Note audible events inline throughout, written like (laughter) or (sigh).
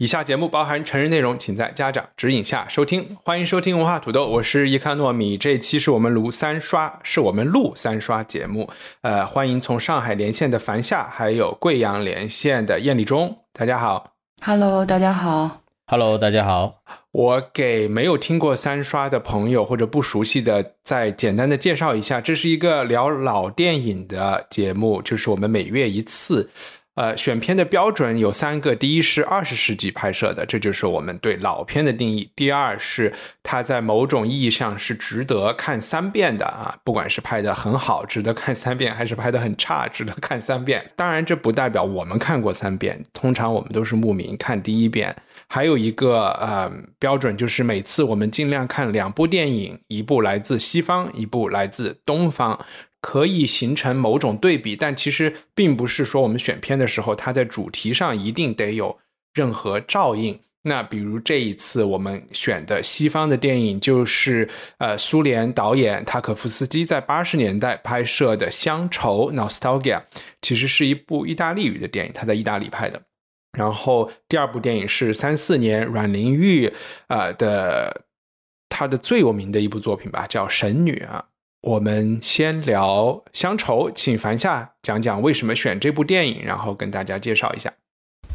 以下节目包含成人内容，请在家长指引下收听。欢迎收听文化土豆，我是伊康糯米。这一期是我们录三刷，是我们录三刷节目。呃，欢迎从上海连线的樊夏，还有贵阳连线的燕立忠。大家好，Hello，大家好，Hello，大家好。我给没有听过三刷的朋友或者不熟悉的，再简单的介绍一下，这是一个聊老电影的节目，就是我们每月一次。呃，选片的标准有三个：第一是二十世纪拍摄的，这就是我们对老片的定义；第二是它在某种意义上是值得看三遍的啊，不管是拍的很好，值得看三遍，还是拍的很差，值得看三遍。当然，这不代表我们看过三遍，通常我们都是慕名看第一遍。还有一个呃标准，就是每次我们尽量看两部电影，一部来自西方，一部来自东方。可以形成某种对比，但其实并不是说我们选片的时候，它在主题上一定得有任何照应。那比如这一次我们选的西方的电影，就是呃苏联导演塔可夫斯基在八十年代拍摄的《乡愁》（Nostalgia），其实是一部意大利语的电影，他在意大利拍的。然后第二部电影是三四年阮玲玉呃的他的最有名的一部作品吧，叫《神女》啊。我们先聊《乡愁》，请樊夏讲讲为什么选这部电影，然后跟大家介绍一下。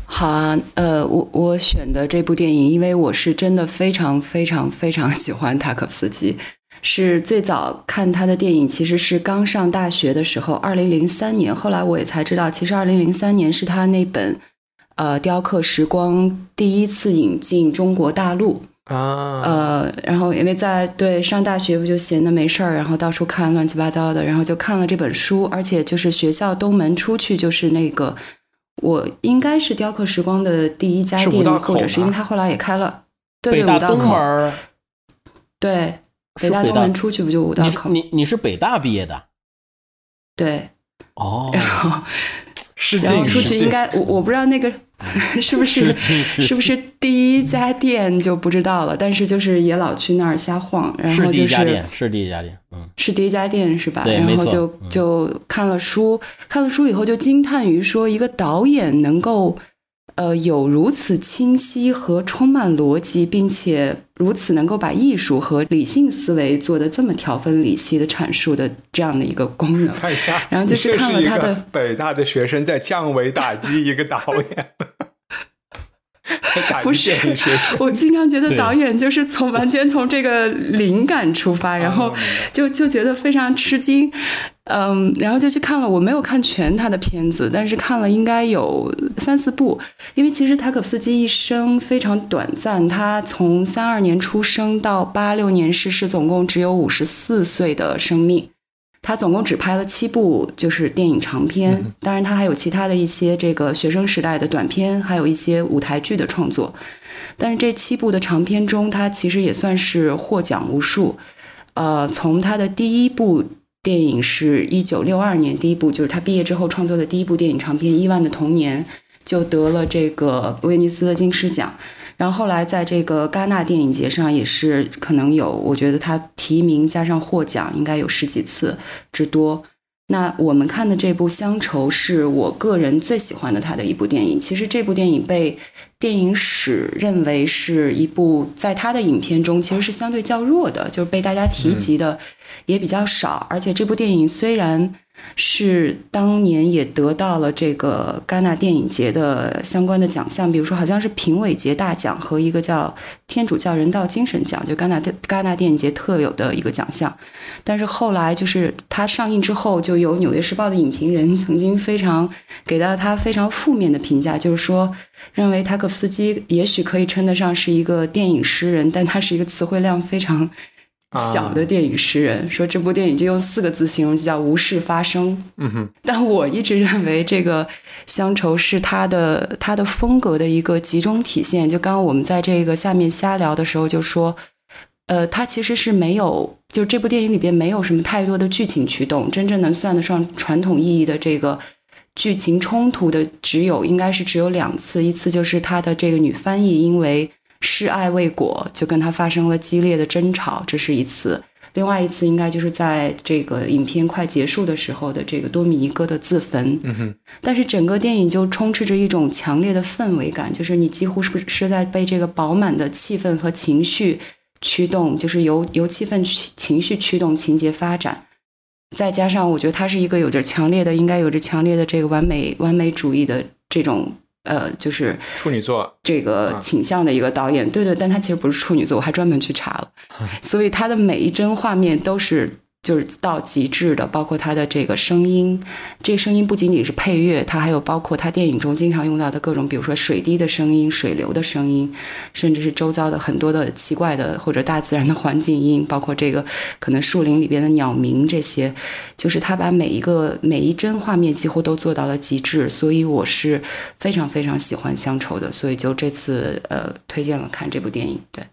好啊，呃，我我选的这部电影，因为我是真的非常非常非常喜欢塔可夫斯基，是最早看他的电影，其实是刚上大学的时候，二零零三年。后来我也才知道，其实二零零三年是他那本呃《雕刻时光》第一次引进中国大陆。啊，呃，然后因为在对上大学不就闲的没事儿，然后到处看乱七八糟的，然后就看了这本书，而且就是学校东门出去就是那个，我应该是雕刻时光的第一家店，或者是因为他后来也开了，对对，五道口，对，北大东门出去不就五道口？你你是北大毕业的？对，哦，(laughs) 然后。然后出去应该我我不知道那个 (laughs) 是不是是不是第一家店就不知道了，但是就是也老去那儿瞎晃，然后就是是第一家店，嗯，是第一家店是吧？然后就就看了书，看了书以后就惊叹于说一个导演能够。呃，有如此清晰和充满逻辑，并且如此能够把艺术和理性思维做的这么条分理析的阐述的这样的一个功能，(laughs) 然后就是看了他的北大的学生在降维打击一个导演。(laughs) 不是，(laughs) 我经常觉得导演就是从 (laughs) 完全从这个灵感出发，然后就就觉得非常吃惊，嗯，然后就去看了，我没有看全他的片子，但是看了应该有三四部，因为其实塔可夫斯基一生非常短暂，他从三二年出生到八六年逝世，总共只有五十四岁的生命。他总共只拍了七部，就是电影长片。当然，他还有其他的一些这个学生时代的短片，还有一些舞台剧的创作。但是这七部的长片中，他其实也算是获奖无数。呃，从他的第一部电影是一九六二年，第一部就是他毕业之后创作的第一部电影长片《伊万的童年》，就得了这个威尼斯的金狮奖。然后后来在这个戛纳电影节上也是可能有，我觉得他提名加上获奖应该有十几次之多。那我们看的这部《乡愁》是我个人最喜欢的他的一部电影。其实这部电影被电影史认为是一部在他的影片中其实是相对较弱的，就是被大家提及的也比较少。而且这部电影虽然。是当年也得到了这个戛纳电影节的相关的奖项，比如说好像是评委节大奖和一个叫天主教人道精神奖，就戛纳戛纳电影节特有的一个奖项。但是后来就是它上映之后，就有《纽约时报》的影评人曾经非常给到他非常负面的评价，就是说认为塔可夫斯基也许可以称得上是一个电影诗人，但他是一个词汇量非常。小的电影诗人，说这部电影就用四个字形容，就叫无事发生。嗯哼，但我一直认为这个乡愁是他的他的风格的一个集中体现。就刚刚我们在这个下面瞎聊的时候就说，呃，他其实是没有，就这部电影里边没有什么太多的剧情驱动，真正能算得上传统意义的这个剧情冲突的，只有应该是只有两次，一次就是他的这个女翻译因为。示爱未果，就跟他发生了激烈的争吵，这是一次；另外一次应该就是在这个影片快结束的时候的这个多米尼哥的自焚。嗯哼。但是整个电影就充斥着一种强烈的氛围感，就是你几乎是是在被这个饱满的气氛和情绪驱动，就是由由气氛情绪驱动情节发展。再加上我觉得他是一个有着强烈的，应该有着强烈的这个完美完美主义的这种。呃，就是处女座这个倾向的一个导演，对对，但他其实不是处女座，我还专门去查了，(laughs) 所以他的每一帧画面都是。就是到极致的，包括它的这个声音，这声音不仅仅是配乐，它还有包括它电影中经常用到的各种，比如说水滴的声音、水流的声音，甚至是周遭的很多的奇怪的或者大自然的环境音，包括这个可能树林里边的鸟鸣这些，就是他把每一个每一帧画面几乎都做到了极致，所以我是非常非常喜欢乡愁的，所以就这次呃推荐了看这部电影，对。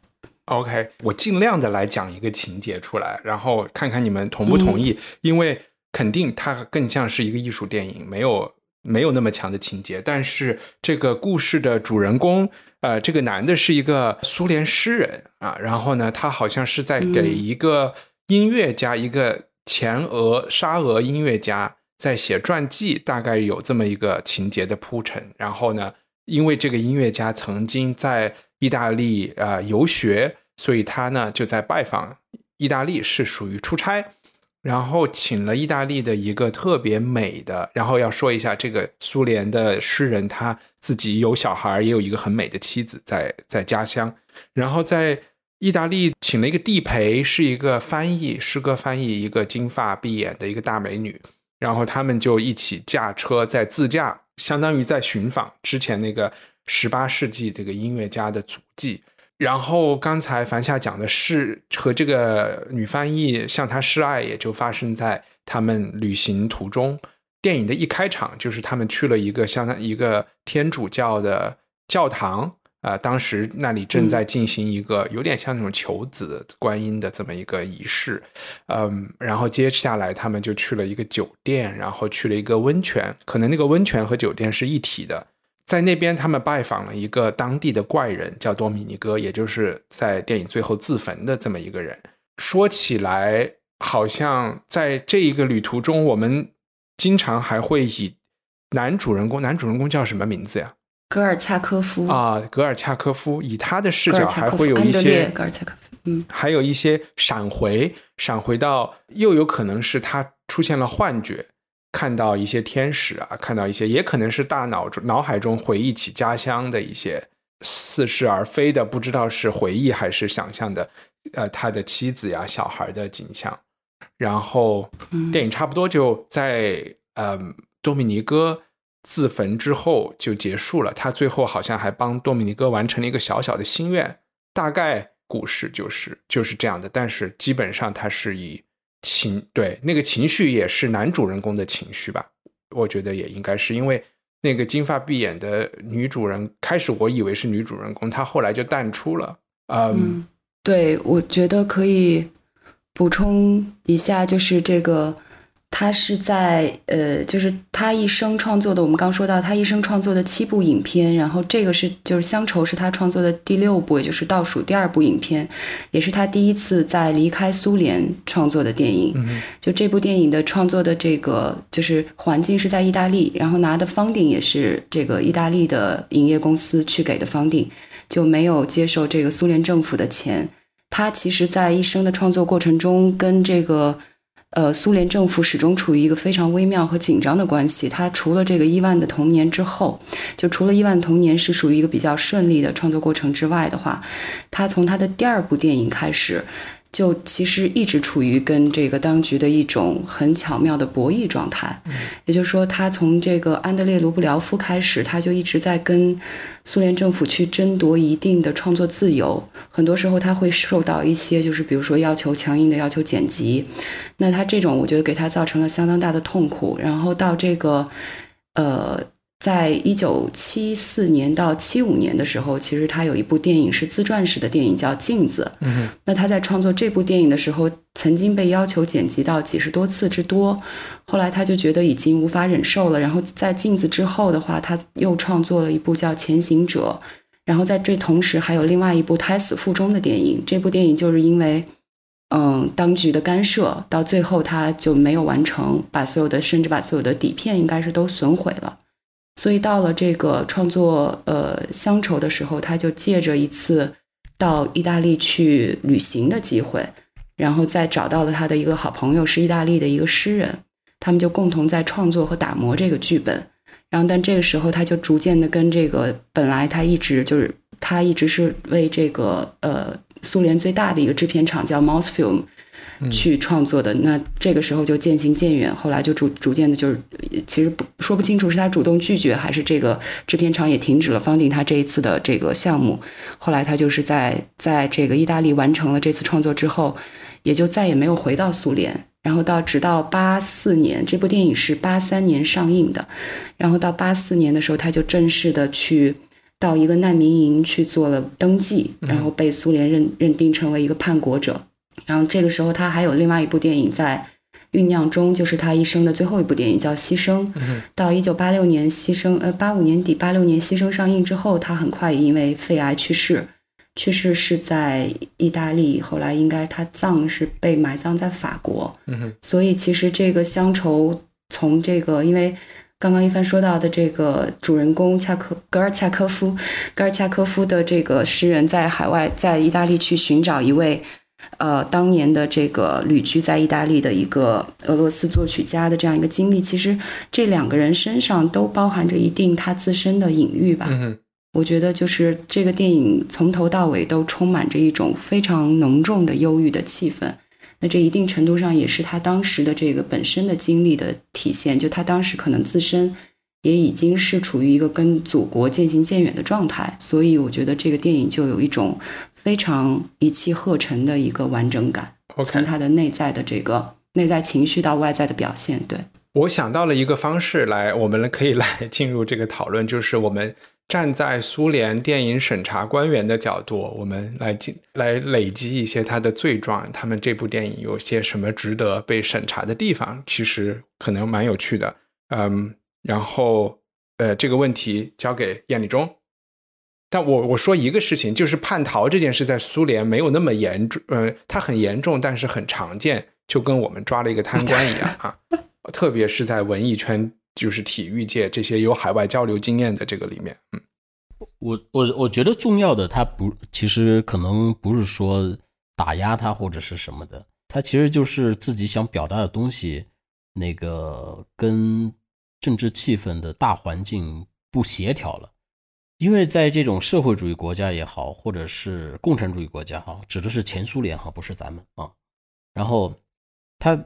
OK，我尽量的来讲一个情节出来，然后看看你们同不同意。因为肯定它更像是一个艺术电影，没有没有那么强的情节。但是这个故事的主人公，呃，这个男的是一个苏联诗人啊，然后呢，他好像是在给一个音乐家，一个前俄沙俄音乐家在写传记，大概有这么一个情节的铺陈。然后呢，因为这个音乐家曾经在。意大利啊游学，所以他呢就在拜访意大利，是属于出差，然后请了意大利的一个特别美的，然后要说一下这个苏联的诗人，他自己有小孩，也有一个很美的妻子在在家乡，然后在意大利请了一个地陪，是一个翻译诗歌翻译，一个金发碧眼的一个大美女，然后他们就一起驾车在自驾，相当于在寻访之前那个。十八世纪这个音乐家的足迹，然后刚才樊夏讲的是和这个女翻译向他示爱，也就发生在他们旅行途中。电影的一开场就是他们去了一个相当一个天主教的教堂啊，当时那里正在进行一个有点像那种求子观音的这么一个仪式，嗯，然后接下来他们就去了一个酒店，然后去了一个温泉，可能那个温泉和酒店是一体的。在那边，他们拜访了一个当地的怪人，叫多米尼哥，也就是在电影最后自焚的这么一个人。说起来，好像在这一个旅途中，我们经常还会以男主人公，男主人公叫什么名字呀？格尔恰科夫啊，格尔恰科夫，以他的视角还会有一些格尔恰科夫，嗯，还有一些闪回，闪回到又有可能是他出现了幻觉。看到一些天使啊，看到一些，也可能是大脑中脑海中回忆起家乡的一些似是而非的，不知道是回忆还是想象的，呃，他的妻子呀、小孩的景象。然后电影差不多就在呃多米尼哥自焚之后就结束了。他最后好像还帮多米尼哥完成了一个小小的心愿。大概故事就是就是这样的，但是基本上他是以。情对那个情绪也是男主人公的情绪吧？我觉得也应该是因为那个金发碧眼的女主人，开始我以为是女主人公，她后来就淡出了。嗯，对，我觉得可以补充一下，就是这个。他是在呃，就是他一生创作的。我们刚说到他一生创作的七部影片，然后这个是就是《乡愁》是他创作的第六部，也就是倒数第二部影片，也是他第一次在离开苏联创作的电影。就这部电影的创作的这个就是环境是在意大利，然后拿的方顶也是这个意大利的影业公司去给的方顶，就没有接受这个苏联政府的钱。他其实，在一生的创作过程中，跟这个。呃，苏联政府始终处于一个非常微妙和紧张的关系。他除了这个伊万的童年之后，就除了伊万童年是属于一个比较顺利的创作过程之外的话，他从他的第二部电影开始，就其实一直处于跟这个当局的一种很巧妙的博弈状态。也就是说，他从这个安德烈·卢布廖夫开始，他就一直在跟苏联政府去争夺一定的创作自由。很多时候，他会受到一些，就是比如说要求强硬的要求剪辑。那他这种，我觉得给他造成了相当大的痛苦。然后到这个，呃。在一九七四年到七五年的时候，其实他有一部电影是自传式的电影，叫《镜子》。嗯，那他在创作这部电影的时候，曾经被要求剪辑到几十多次之多。后来他就觉得已经无法忍受了。然后在《镜子》之后的话，他又创作了一部叫《前行者》。然后在这同时，还有另外一部胎死腹中的电影。这部电影就是因为，嗯，当局的干涉，到最后他就没有完成，把所有的甚至把所有的底片应该是都损毁了。所以到了这个创作呃乡愁的时候，他就借着一次到意大利去旅行的机会，然后再找到了他的一个好朋友，是意大利的一个诗人，他们就共同在创作和打磨这个剧本。然后，但这个时候他就逐渐的跟这个本来他一直就是他一直是为这个呃苏联最大的一个制片厂叫 Mosfilm。去创作的，那这个时候就渐行渐远，后来就逐逐渐的，就是其实不说不清楚是他主动拒绝，还是这个制片厂也停止了方定他这一次的这个项目。后来他就是在在这个意大利完成了这次创作之后，也就再也没有回到苏联。然后到直到八四年，这部电影是八三年上映的，然后到八四年的时候，他就正式的去到一个难民营去做了登记，然后被苏联认认定成为一个叛国者。然后这个时候，他还有另外一部电影在酝酿中，就是他一生的最后一部电影，叫《牺牲》。到一九八六年，《牺牲》呃，八五年底，八六年《牺牲》上映之后，他很快因为肺癌去世，去世是在意大利。后来应该他葬是被埋葬在法国。嗯所以其实这个乡愁从这个，因为刚刚一帆说到的这个主人公恰克格尔恰科夫，格尔恰科夫的这个诗人在海外，在意大利去寻找一位。呃，当年的这个旅居在意大利的一个俄罗斯作曲家的这样一个经历，其实这两个人身上都包含着一定他自身的隐喻吧。我觉得就是这个电影从头到尾都充满着一种非常浓重的忧郁的气氛。那这一定程度上也是他当时的这个本身的经历的体现。就他当时可能自身也已经是处于一个跟祖国渐行渐远的状态，所以我觉得这个电影就有一种。非常一气呵成的一个完整感，从他的内在的这个内在情绪到外在的表现。对我想到了一个方式来，我们可以来进入这个讨论，就是我们站在苏联电影审查官员的角度，我们来进来累积一些他的罪状，他们这部电影有些什么值得被审查的地方，其实可能蛮有趣的。嗯，然后呃，这个问题交给燕立忠。但我我说一个事情，就是叛逃这件事在苏联没有那么严重，呃，它很严重，但是很常见，就跟我们抓了一个贪官一样啊。(laughs) 特别是在文艺圈，就是体育界这些有海外交流经验的这个里面，嗯，我我我觉得重要的，他不，其实可能不是说打压他或者是什么的，他其实就是自己想表达的东西，那个跟政治气氛的大环境不协调了。因为在这种社会主义国家也好，或者是共产主义国家哈，指的是前苏联哈，不是咱们啊。然后他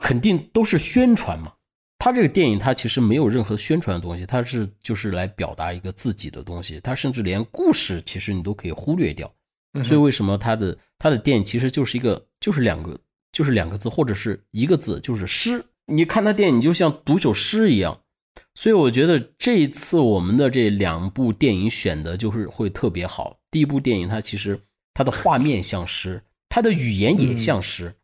肯定都是宣传嘛。他这个电影他其实没有任何宣传的东西，他是就是来表达一个自己的东西。他甚至连故事其实你都可以忽略掉。所以为什么他的他的电影其实就是一个就是两个就是两个字或者是一个字就是诗。你看他电影就像读首诗一样。所以我觉得这一次我们的这两部电影选的就是会特别好。第一部电影它其实它的画面像诗，它的语言也像诗，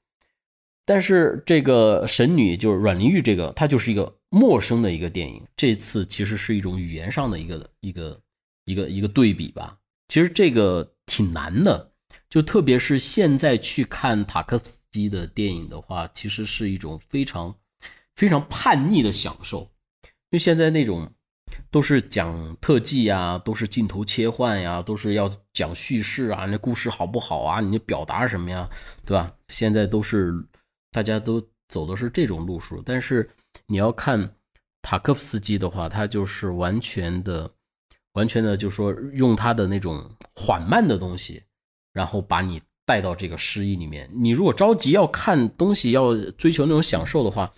但是这个神女就是阮玲玉这个，它就是一个陌生的一个电影。这次其实是一种语言上的一个一个一个一个对比吧。其实这个挺难的，就特别是现在去看塔科夫斯基的电影的话，其实是一种非常非常叛逆的享受。因为现在那种都是讲特技呀，都是镜头切换呀，都是要讲叙事啊，那故事好不好啊？你表达什么呀，对吧？现在都是大家都走的是这种路数，但是你要看塔科夫斯基的话，他就是完全的、完全的，就是说用他的那种缓慢的东西，然后把你带到这个诗意里面。你如果着急要看东西，要追求那种享受的话，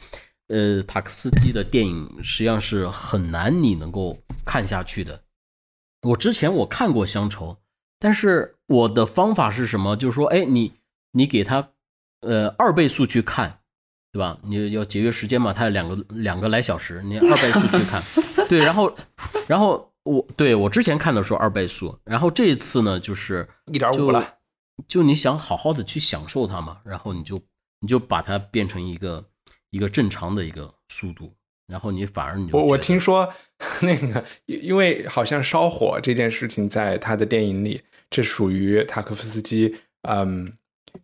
呃，塔克斯基的电影实际上是很难你能够看下去的。我之前我看过《乡愁》，但是我的方法是什么？就是说，哎，你你给他呃二倍速去看，对吧？你要节约时间嘛，它两个两个来小时，你二倍速去看，(laughs) 对，然后然后。我对我之前看的时候二倍速，然后这一次呢就是一点五了，就你想好好的去享受它嘛，然后你就你就把它变成一个一个正常的一个速度，然后你反而你我我听说那个因为好像烧火这件事情在他的电影里，这属于塔科夫斯基，嗯，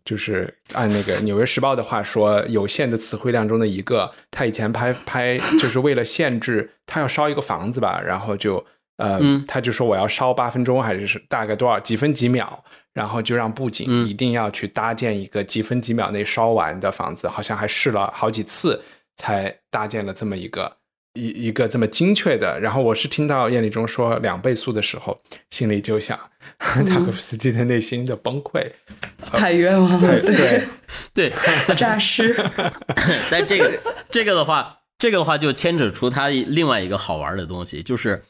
就是按那个《纽约时报》的话说，有限的词汇量中的一个。他以前拍拍就是为了限制他要烧一个房子吧，然后就。呃，他就说我要烧八分钟，还是是大概多少几分几秒，然后就让布景一定要去搭建一个几分几秒内烧完的房子，好像还试了好几次才搭建了这么一个一一个这么精确的。然后我是听到叶立中说两倍速的时候，心里就想 (laughs) 塔可夫斯基的内心的崩溃，(laughs) 太冤枉了，对对，(laughs) 诈尸。但这个这个的话，这个的话就牵扯出他另外一个好玩的东西，就是。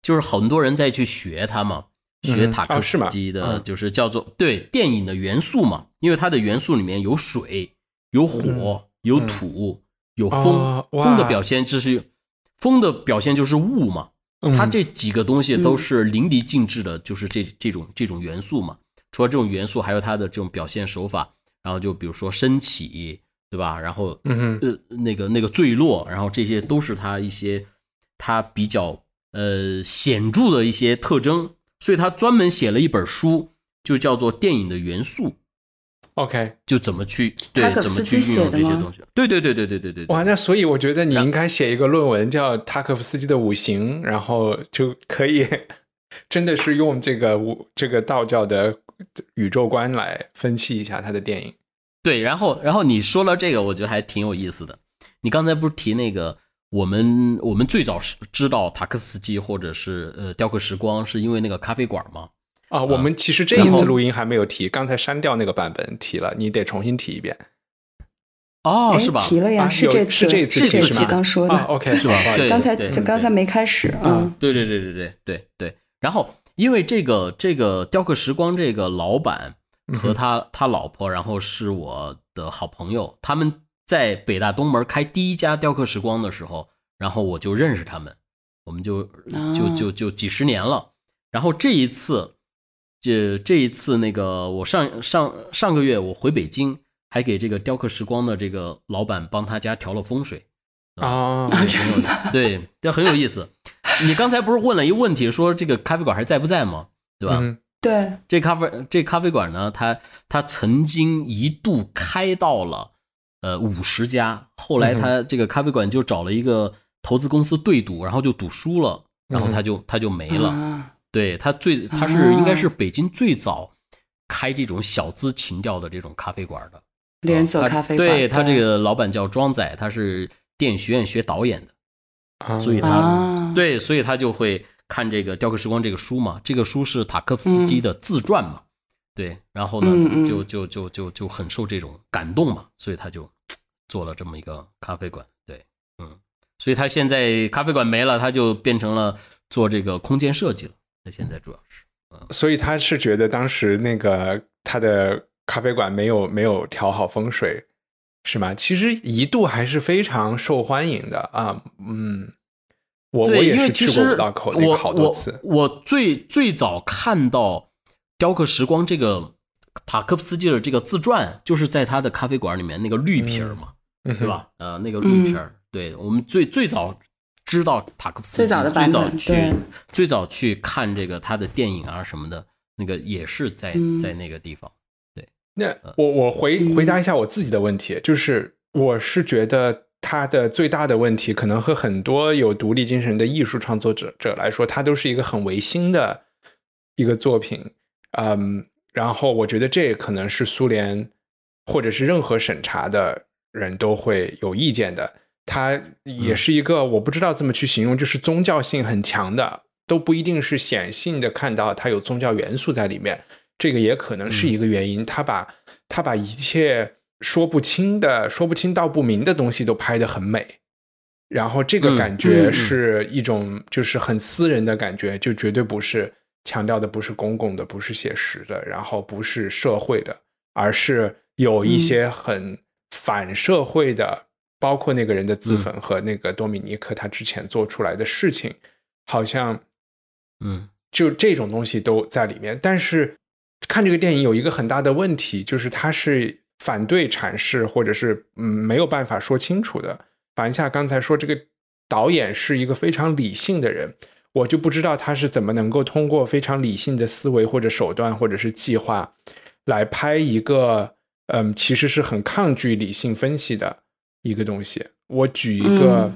就是很多人在去学他嘛，学塔克斯基的，就是叫做对电影的元素嘛，因为它的元素里面有水、有火、有土、有风，风的表现就是风的表现就是雾嘛，它这几个东西都是淋漓尽致的，就是这这种这种元素嘛。除了这种元素，还有它的这种表现手法，然后就比如说升起，对吧？然后呃那个那个坠落，然后这些都是它一些它比较。呃，显著的一些特征，所以他专门写了一本书，就叫做《电影的元素》。OK，就怎么去对怎么去运用这些东西。对对对对对对对。哇，那所以我觉得你应该写一个论文，叫塔可夫斯基的五行，然后就可以 (laughs) 真的是用这个五这个道教的宇宙观来分析一下他的电影。对，然后然后你说了这个，我觉得还挺有意思的。你刚才不是提那个？我们我们最早是知道塔克斯基或者是呃雕刻时光，是因为那个咖啡馆吗？啊，我们其实这一次录音还没有提，刚才删掉那个版本提了，你得重新提一遍。哦，(laughs) 是吧？提了呀，是这次，是这次，这次刚说的。OK，是吧？刚才就刚才没开始啊。对对对对对对对。然后因为这个这个雕刻时光这个老板和他他老婆，然后是我的好朋友，他们。在北大东门开第一家雕刻时光的时候，然后我就认识他们，我们就就就就几十年了。然后这一次，这这一次那个我上上上个月我回北京，还给这个雕刻时光的这个老板帮他家调了风水啊，对，这很有意思。(laughs) 你刚才不是问了一个问题，说这个咖啡馆还在不在吗？对吧？对，这咖啡这咖啡馆呢，它它曾经一度开到了。呃，五十家，后来他这个咖啡馆就找了一个投资公司对赌，然后就赌输了，然后他就他就没了。对他最他是应该是北京最早开这种小资情调的这种咖啡馆的。连锁咖啡馆。对他这个老板叫庄仔，他是电影学院学导演的，所以他对，所以他就会看这个《雕刻时光》这个书嘛，这个书是塔科夫斯基的自传嘛。对，然后呢，就就就就就很受这种感动嘛，所以他就做了这么一个咖啡馆。对，嗯，所以他现在咖啡馆没了，他就变成了做这个空间设计了。他现在主要是，嗯，所以他是觉得当时那个他的咖啡馆没有没有调好风水，是吗？其实一度还是非常受欢迎的啊，嗯，我我也是去过五道口那个好多次，我最最早看到。雕刻时光这个塔科夫斯基的这个自传，就是在他的咖啡馆里面那个绿皮儿嘛，对吧？呃，那个绿皮儿，对我们最最早知道塔科夫斯基，最早的最早去最早去看这个他的电影啊什么的，那个也是在在那个地方。对，那我我回回答一下我自己的问题，就是我是觉得他的最大的问题，可能和很多有独立精神的艺术创作者者来说，他都是一个很唯心的一个作品。嗯，然后我觉得这可能是苏联或者是任何审查的人都会有意见的。它也是一个我不知道怎么去形容，就是宗教性很强的，都不一定是显性的看到它有宗教元素在里面。这个也可能是一个原因。他把他把一切说不清的、说不清道不明的东西都拍得很美，然后这个感觉是一种就是很私人的感觉，就绝对不是强调的不是公共的，不是写实的，然后不是社会的，而是有一些很反社会的，包括那个人的自焚和那个多米尼克他之前做出来的事情，好像嗯。就这种东西都在里面，但是看这个电影有一个很大的问题，就是它是反对阐释，或者是嗯没有办法说清楚的。反一下刚才说这个导演是一个非常理性的人，我就不知道他是怎么能够通过非常理性的思维或者手段或者是计划来拍一个嗯其实是很抗拒理性分析的一个东西。我举一个。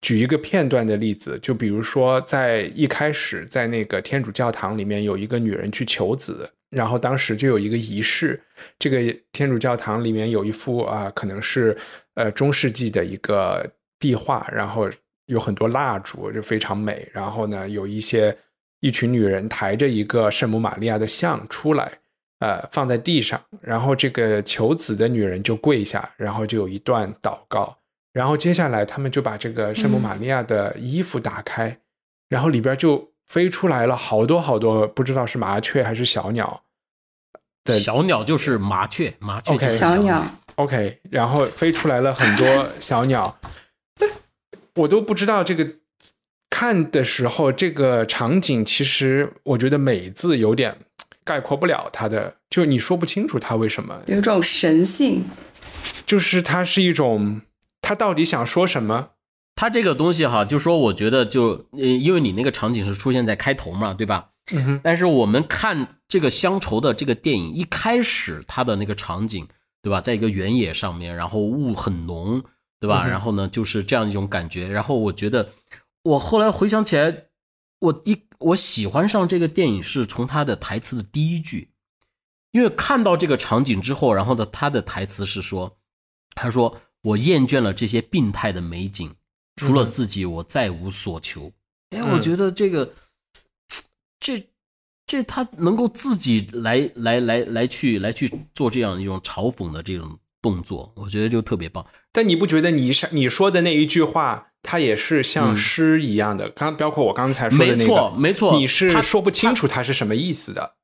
举一个片段的例子，就比如说在一开始，在那个天主教堂里面，有一个女人去求子，然后当时就有一个仪式。这个天主教堂里面有一幅啊，可能是呃中世纪的一个壁画，然后有很多蜡烛，就非常美。然后呢，有一些一群女人抬着一个圣母玛利亚的像出来，呃，放在地上，然后这个求子的女人就跪下，然后就有一段祷告。然后接下来，他们就把这个圣母玛利亚的衣服打开，然后里边就飞出来了好多好多，不知道是麻雀还是小鸟。小鸟就是麻雀，麻雀小鸟。OK，然后飞出来了很多小鸟，我都不知道这个看的时候，这个场景其实我觉得“美”字有点概括不了它的，就你说不清楚它为什么有种神性，就是它是一种。它到底想说什么？它这个东西哈，就说我觉得就，呃，因为你那个场景是出现在开头嘛，对吧？嗯哼。但是我们看这个乡愁的这个电影，一开始它的那个场景，对吧？在一个原野上面，然后雾很浓，对吧？然后呢，就是这样一种感觉。然后我觉得，我后来回想起来，我一我喜欢上这个电影是从他的台词的第一句，因为看到这个场景之后，然后呢，他的台词是说，他说。我厌倦了这些病态的美景，除了自己，我再无所求。哎，我觉得这个，这，这他能够自己来来来来去来去做这样一种嘲讽的这种动作，我觉得就特别棒。但你不觉得你你说的那一句话，它也是像诗一样的？刚包括我刚才说的那个，没错，没错，你是说不清楚它是什么意思的。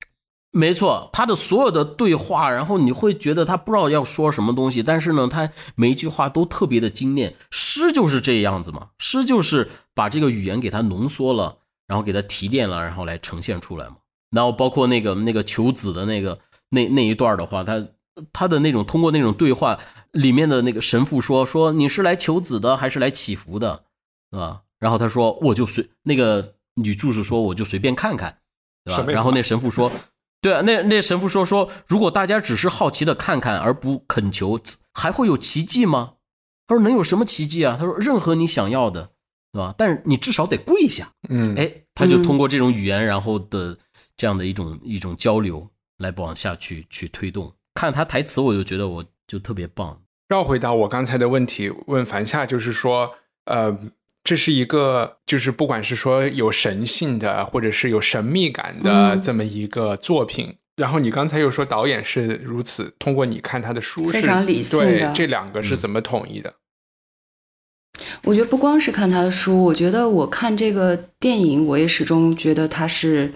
没错，他的所有的对话，然后你会觉得他不知道要说什么东西，但是呢，他每一句话都特别的精炼。诗就是这样子嘛，诗就是把这个语言给它浓缩了，然后给它提炼了，然后来呈现出来嘛。然后包括那个那个求子的那个那那一段的话，他他的那种通过那种对话里面的那个神父说说你是来求子的还是来祈福的，啊？然后他说我就随那个女助手说我就随便看看，对吧？然后那神父说。对啊，那那神父说说，如果大家只是好奇的看看而不恳求，还会有奇迹吗？他说能有什么奇迹啊？他说任何你想要的，对吧？但是你至少得跪下。嗯，哎，他就通过这种语言，然后的这样的一种一种交流来往下去去推动。看他台词，我就觉得我就特别棒。绕回到我刚才的问题，问樊夏，就是说，呃。这是一个，就是不管是说有神性的，或者是有神秘感的这么一个作品。然后你刚才又说导演是如此，通过你看他的书，非常理性的，这两个是怎么统一的？我觉得不光是看他的书，我觉得我看这个电影，我也始终觉得他是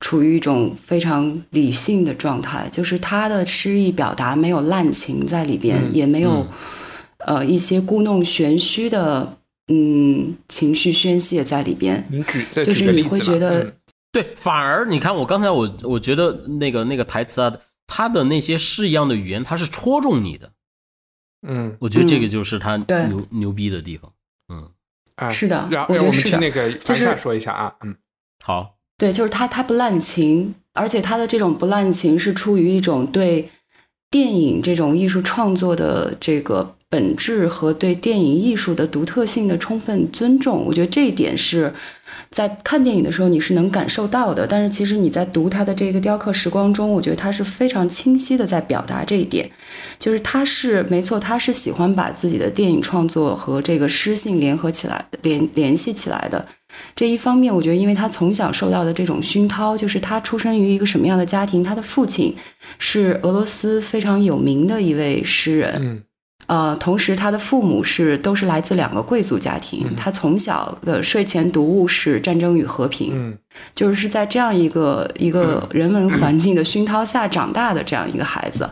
处于一种非常理性的状态，就是他的诗意表达没有滥情在里边，也没有呃一些故弄玄虚的。嗯，情绪宣泄在里边，就是你会觉得，对，反而你看我刚才我我觉得那个那个台词啊，他的那些诗一样的语言，他是戳中你的，嗯，我觉得这个就是他牛牛逼的地方，嗯，啊，是的，让让我们去那个凡夏说一下啊，嗯，好，对，就是他他不滥情，而且他的这种不滥情是出于一种对电影这种艺术创作的这个。本质和对电影艺术的独特性的充分尊重。我觉得这一点是在看电影的时候你是能感受到的，但是其实你在读他的这个雕刻时光中，我觉得他是非常清晰的在表达这一点，就是他是没错，他是喜欢把自己的电影创作和这个诗性联合起来、联联系起来的。这一方面，我觉得因为他从小受到的这种熏陶，就是他出生于一个什么样的家庭，他的父亲是俄罗斯非常有名的一位诗人。嗯呃，同时他的父母是都是来自两个贵族家庭，他从小的睡前读物是《战争与和平》，嗯就是在这样一个一个人文环境的熏陶下长大的这样一个孩子。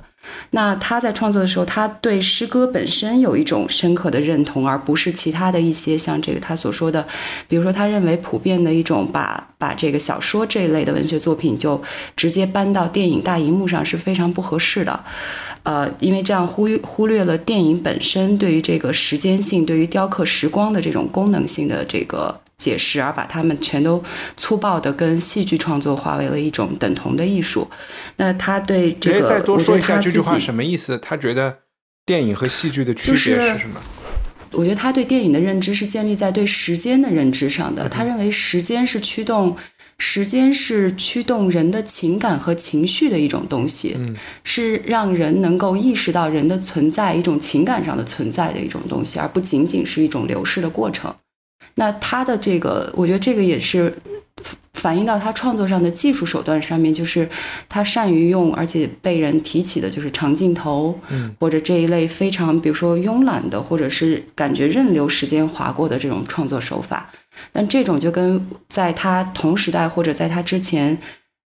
那他在创作的时候，他对诗歌本身有一种深刻的认同，而不是其他的一些像这个他所说的，比如说他认为普遍的一种把把这个小说这一类的文学作品就直接搬到电影大荧幕上是非常不合适的。呃，因为这样忽忽略了电影本身对于这个时间性、对于雕刻时光的这种功能性的这个解释，而把它们全都粗暴的跟戏剧创作化为了一种等同的艺术。那他对这哎，个，再多我说一下这句话什么意思？他觉得电影和戏剧的区别是是什么？我觉得他对电影的认知是建立在对时间的认知上嗯的。他认为时间是驱动，时间是驱动人的情感和情绪的一种东西，嗯是让人能够意识到人的存在，一种情感上的存在的一种东西，而不仅仅是一种流逝的过程。那他的这个，我觉得这个也是反映到他创作上的技术手段上面，就是他善于用，而且被人提起的就是长镜头，嗯，或者这一类非常，比如说慵懒的，或者是感觉任流时间划过的这种创作手法。但这种就跟在他同时代或者在他之前，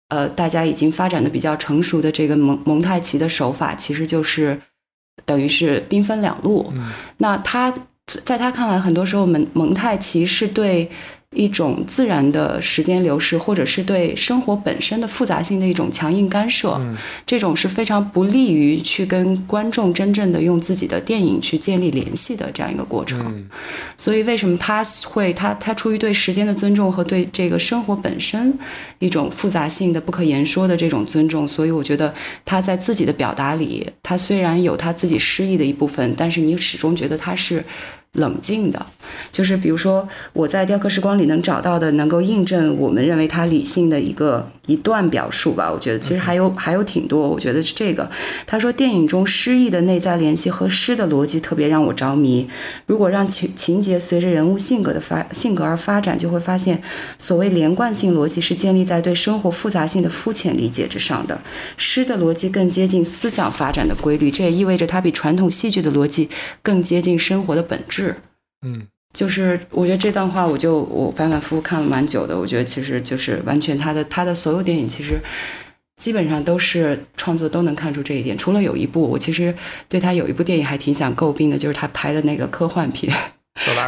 呃，大家已经发展的比较成熟的这个蒙蒙太奇的手法，其实就是等于是兵分两路。嗯那他在他看来，很多时候蒙蒙太奇是对一种自然的时间流逝，或者是对生活本身的复杂性的一种强硬干涉。嗯这种是非常不利于去跟观众真正的用自己的电影去建立联系的这样一个过程。嗯所以为什么他会他他出于对时间的尊重和对这个生活本身一种复杂性的不可言说的这种尊重，所以我觉得他在自己的表达里，他虽然有他自己诗意的一部分，但是你始终觉得他是。冷静的，就是比如说我在雕刻时光里能找到的，能够印证我们认为他理性的一个一段表述吧。我觉得其实还有还有挺多，我觉得是这个。他说电影中诗意的内在联系和诗的逻辑特别让我着迷。如果让情情节随着人物性格的发性格而发展，就会发现，所谓连贯性逻辑是建立在对生活复杂性的肤浅理解之上的。诗的逻辑更接近思想发展的规律，这也意味着它比传统戏剧的逻辑更接近生活的本质。嗯就是我觉得这段话，我就我反反复复看了蛮久的。我觉得其实就是完全他的他的所有电影，其实基本上都是创作都能看出这一点。除了有一部，我其实对他有一部电影还挺想诟病的，就是他拍的那个科幻片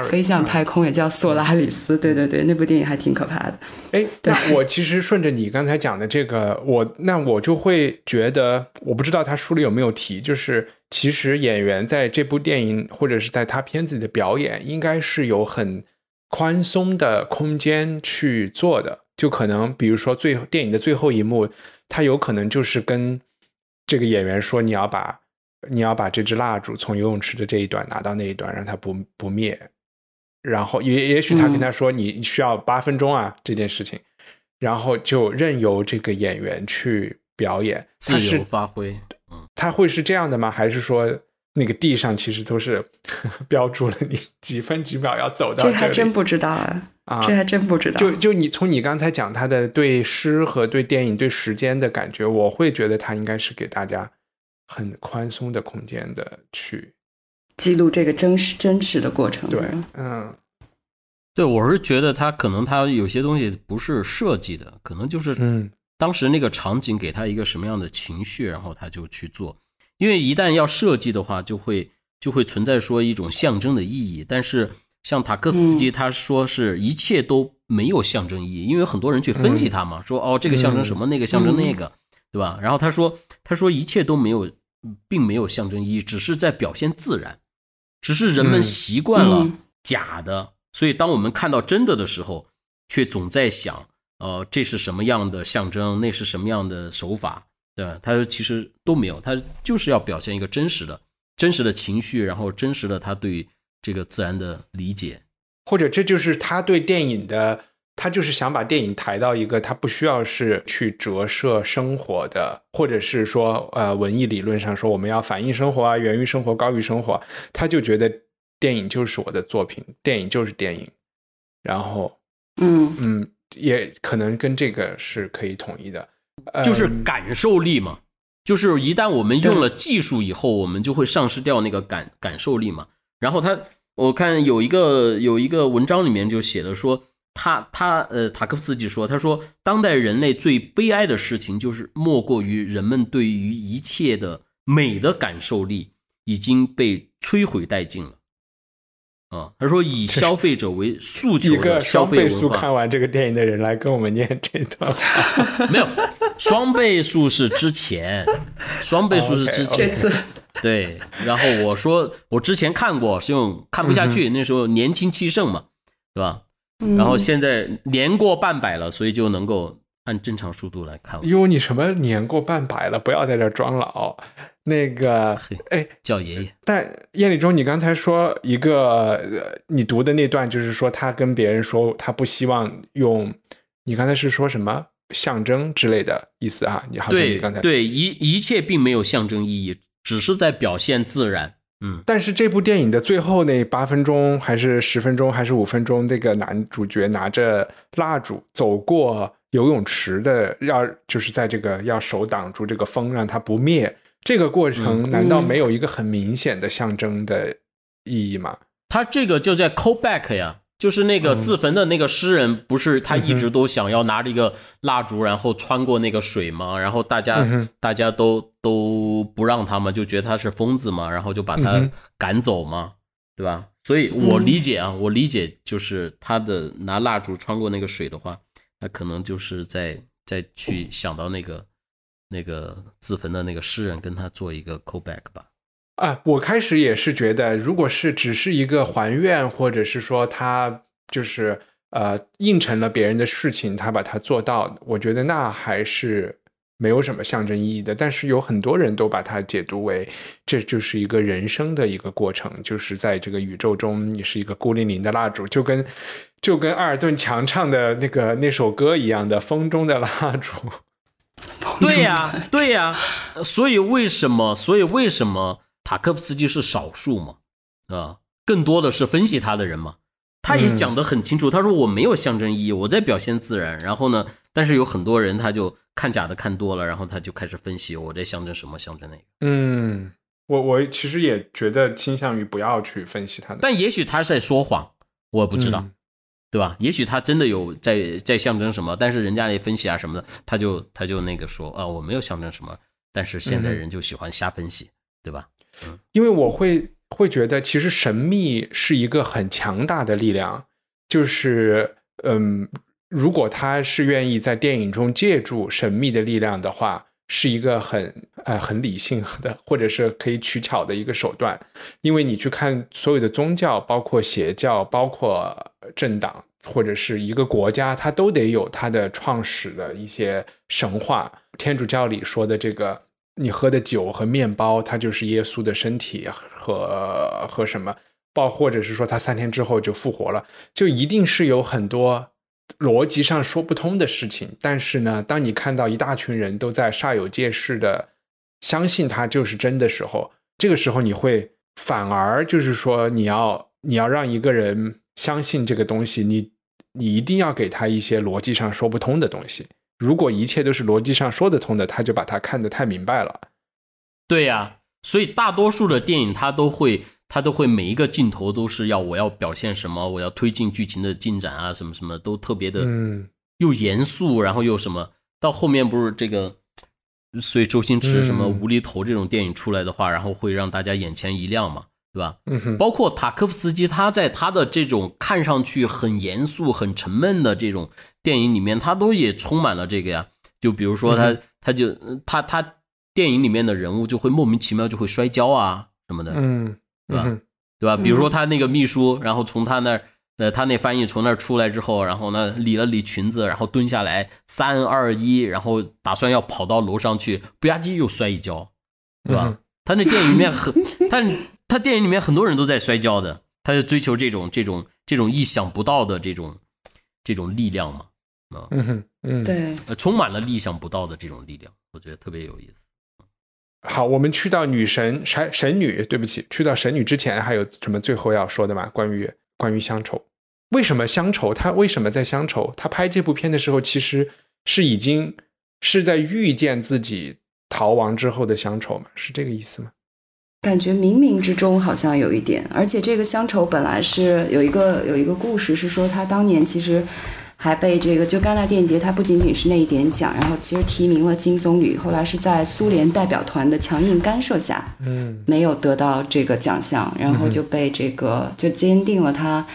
飞向太空》，也叫《索拉里斯》。对对对，那部电影还挺可怕的。哎，那我其实顺着你刚才讲的这个，我那我就会觉得，我不知道他书里有没有提，就是其实演员在这部电影或者是在他片子里的表演，应该是有很宽松的空间去做的。就可能比如说最电影的最后一幕，他有可能就是跟这个演员说，你要把你要把这支蜡烛从游泳池的这一端拿到那一端，让它不不灭。然后也也许他跟他说你需要八分钟啊、这件事情，然后就任由这个演员去表演，自由发挥。嗯，他会是这样的吗？还是说那个地上其实都是 (laughs) 标注了你几分几秒要走到这里还真不知道啊，啊？这还真不知道。就就你从你刚才讲他的对诗和对电影对时间的感觉，我会觉得他应该是给大家很宽松的空间的去记录这个真实真实的过程。对，嗯对，我是觉得他可能他有些东西不是设计的，可能就是嗯当时那个场景给他一个什么样的情绪，然后他就去做。因为一旦要设计的话，就会就会存在说一种象征的意义。但是像塔科夫斯基他说是一切都没有象征意义，因为很多人去分析他嘛，说哦这个象征什么，那个象征那个，对吧？然后他说他说一切都没有，并没有象征意义，只是在表现自然，只是人们嗯习惯了嗯假的，所以当我们看到真的的时候，却总在想，呃，这是什么样的象征，那是什么样的手法，对吧？他其实都没有，他就是要表现一个真实的、真实的情绪，然后真实的他对这个自然的理解，或者这就是他对电影的，他就是想把电影抬到一个他不需要是去折射生活的，或者是说呃文艺理论上说我们要反映生活啊，源于生活，高于生活，他就觉得电影就是我的作品，电影就是电影，然后嗯嗯，也可能跟这个是可以统一的，就是嗯感受力嘛。就是一旦我们用了技术以后，我们就会丧失掉那个感感受力嘛。然后他，我看有一个有一个文章里面就写的说，他他呃塔科夫斯基说，他说当代人类最悲哀的事情就是莫过于人们对于一切的美的感受力已经被摧毁殆尽了。啊，他说以消费者为诉求的个消双倍速费文化，看完这个电影的人来跟我们念这段话，(laughs) 没有双倍数是之前，双倍数是之前。(laughs) 对，然后我说我之前看过，是用看不下去，那时候年轻气盛嘛，对吧？嗯然后现在年过半百了，所以就能够按正常速度来看了。哟，你什么年过半百了，不要在这装老。那个嘿，哎，叫爷爷，但叶立中，你刚才说一个，呃你读的那段，就是说他跟别人说他不希望用，你刚才是说什么象征之类的意思啊？你好像你对刚才，对，一一切并没有象征意义，只是在表现自然。嗯，但是这部电影的最后那八分钟还是十分钟还是五分钟，那个男主角拿着蜡烛走过游泳池的，要就是在这个要手挡住这个风，让它不灭。这个过程嗯难道没有一个很明显的象征的意义吗？他这个就在 call back 呀，就是那个嗯自焚的那个诗人，不是他一嗯直都想要拿着一个蜡烛，然后穿过那个水吗？然后大家、大家都都不让他嘛，就觉得他是疯子嘛，然后就把他赶走嘛，对吧？所以我理解啊，我理解就是他的拿蜡烛穿过那个水的话，那可能就是在在去想到那个那个自焚的那个诗人，跟他做一个 call back 吧。啊，我开始也是觉得，如果是只是一个还愿，或者是说他就是呃应承了别人的事情，他把它做到，我觉得那还是没有什么象征意义的。但是有很多人都把它解读为这就是一个人生的一个过程，就是在这个宇宙中，你是一个孤零零的蜡烛，就跟就跟阿尔顿强唱的那个那首歌一样的《风中的蜡烛》。对呀、对呀、所以为什么？所以为什么塔科夫斯基是少数嘛？啊，更多的是分析他的人嘛。他也嗯讲得很清楚，他说我没有象征意义，我在表现自然。然后呢，但是有很多人他就看假的看多了，然后他就开始分析我在象征什么，象征那个。嗯，我我其实也觉得倾向于不要去分析他的。但也许他是在说谎，我不知道，嗯对吧？也许他真的有在在象征什么，但是人家也分析啊什么的，他就他就那个说啊，我没有象征什么，但是现在人就喜欢瞎分析，对吧？因为我会会觉得，其实神秘是一个很强大的力量，就是嗯，如果他是愿意在电影中借助神秘的力量的话，是一个很呃很理性的，或者是可以取巧的一个手段。因为你去看所有的宗教，包括邪教，包括政党，或者是一个国家，它都得有它的创始的一些神话。天主教里说的这个，你喝的酒和面包，它就是耶稣的身体和和什么，包或者是说他三天之后就复活了，就一定是有很多逻辑上说不通的事情。但是呢，当你看到一大群人都在煞有介事的相信他就是真的时候，这个时候你会反而就是说，你要你要让一个人相信这个东西，你你一定要给他一些逻辑上说不通的东西。如果一切都是逻辑上说得通的，他就把它看得太明白了。对呀、所以大多数的电影它都会，它都会每一个镜头都是要我要表现什么，我要推进剧情的进展啊，什么什么都特别的嗯。又严肃，然后又什么，到后面不是这个，所以周星驰什么嗯。无厘头这种电影出来的话，然后会让大家眼前一亮嘛，对吧？嗯哼，包括塔科夫斯基，他在他的这种看上去很严肃、很沉闷的这种电影里面，他都也充满了这个呀。就比如说他，嗯他就他他电影里面的人物就会莫名其妙就会摔跤啊什么的，嗯，对吧嗯对吧？比如说他那个秘书，然后从他那儿，呃，他那翻译从那儿出来之后，然后呢理了理裙子，然后蹲下来，三二一，然后打算要跑到楼上去，不吧唧又摔一跤，对吧？嗯他那电影里面很，(laughs) 他他电影里面很多人都在摔跤的，他就追求这种这种这种意想不到的这种这种力量嘛，啊，嗯哼，嗯，对，呃充满了意想不到的这种力量，我觉得特别有意思。好，我们去到女神神神女，对不起，去到神女之前还有什么最后要说的吗？关于关于乡愁，为什么乡愁？他为什么在乡愁？他拍这部片的时候，其实是已经是在预见自己逃亡之后的乡愁嘛？是这个意思吗？感觉冥冥之中好像有一点，而且这个乡愁本来是有一个有一个故事，是说他当年其实还被这个就戛纳电影节，他不仅仅是那一点奖，然后其实提名了金棕榈，后来是在苏联代表团的强硬干涉下，嗯。没有得到这个奖项，然后就被这个就坚定了他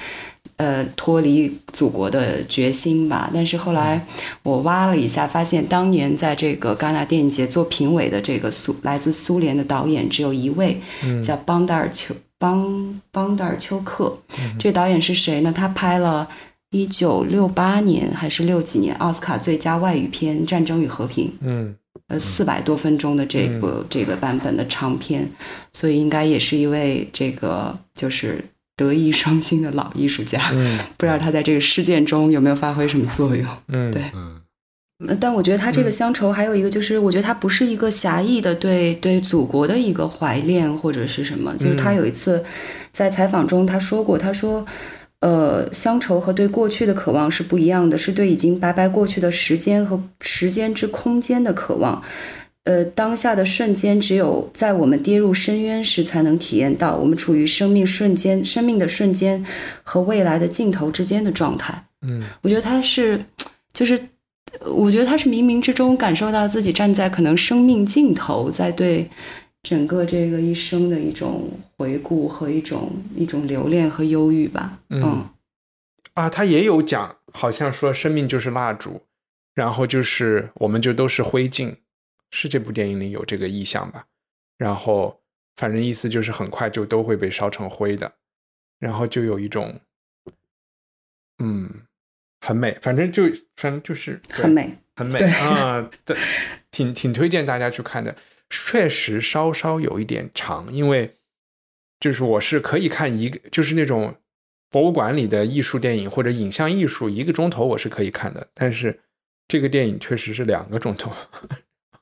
呃脱离祖国的决心吧。但是后来我挖了一下，发现当年在这个戛纳电影节做评委的这个苏来自苏联的导演只有一位，嗯叫邦达尔丘邦邦达尔丘克。这导演是谁呢？他拍了。一九六八年还是六几年奥斯卡最佳外语片《战争与和平》，嗯呃，四百多分钟的这个、这个版本的长片，所以应该也是一位这个就是德艺双馨的老艺术家。嗯不知道他在这个事件中有没有发挥什么作用？嗯，对嗯呃但我觉得他这个嗯乡愁还有一个就是，我觉得他不是一个狭义的对对祖国的一个怀恋或者是什么，就是他有一次在采访中他说过，他说。呃，乡愁和对过去的渴望是不一样的，是对已经白白过去的时间和时间之空间的渴望。呃，当下的瞬间，只有在我们跌入深渊时才能体验到，我们处于生命瞬间、生命的瞬间和未来的尽头之间的状态。嗯我觉得他是，就是，呃我觉得他是冥冥之中感受到自己站在可能生命尽头，在对整个这个一生的一种回顾和一种一种留恋和忧郁吧。嗯嗯啊，他也有讲，好像说生命就是蜡烛，然后就是我们就都是灰烬，是这部电影里有这个意象吧？然后反正意思就是很快就都会被烧成灰的，然后就有一种，嗯，很美，反正就反正就是很美。很 (laughs) 美啊，对，挺挺推荐大家去看的。确实稍稍有一点长，因为就是我是可以看一个，就是那种博物馆里的艺术电影或者影像艺术，一个钟头我是可以看的。但是这个电影确实是两个钟头，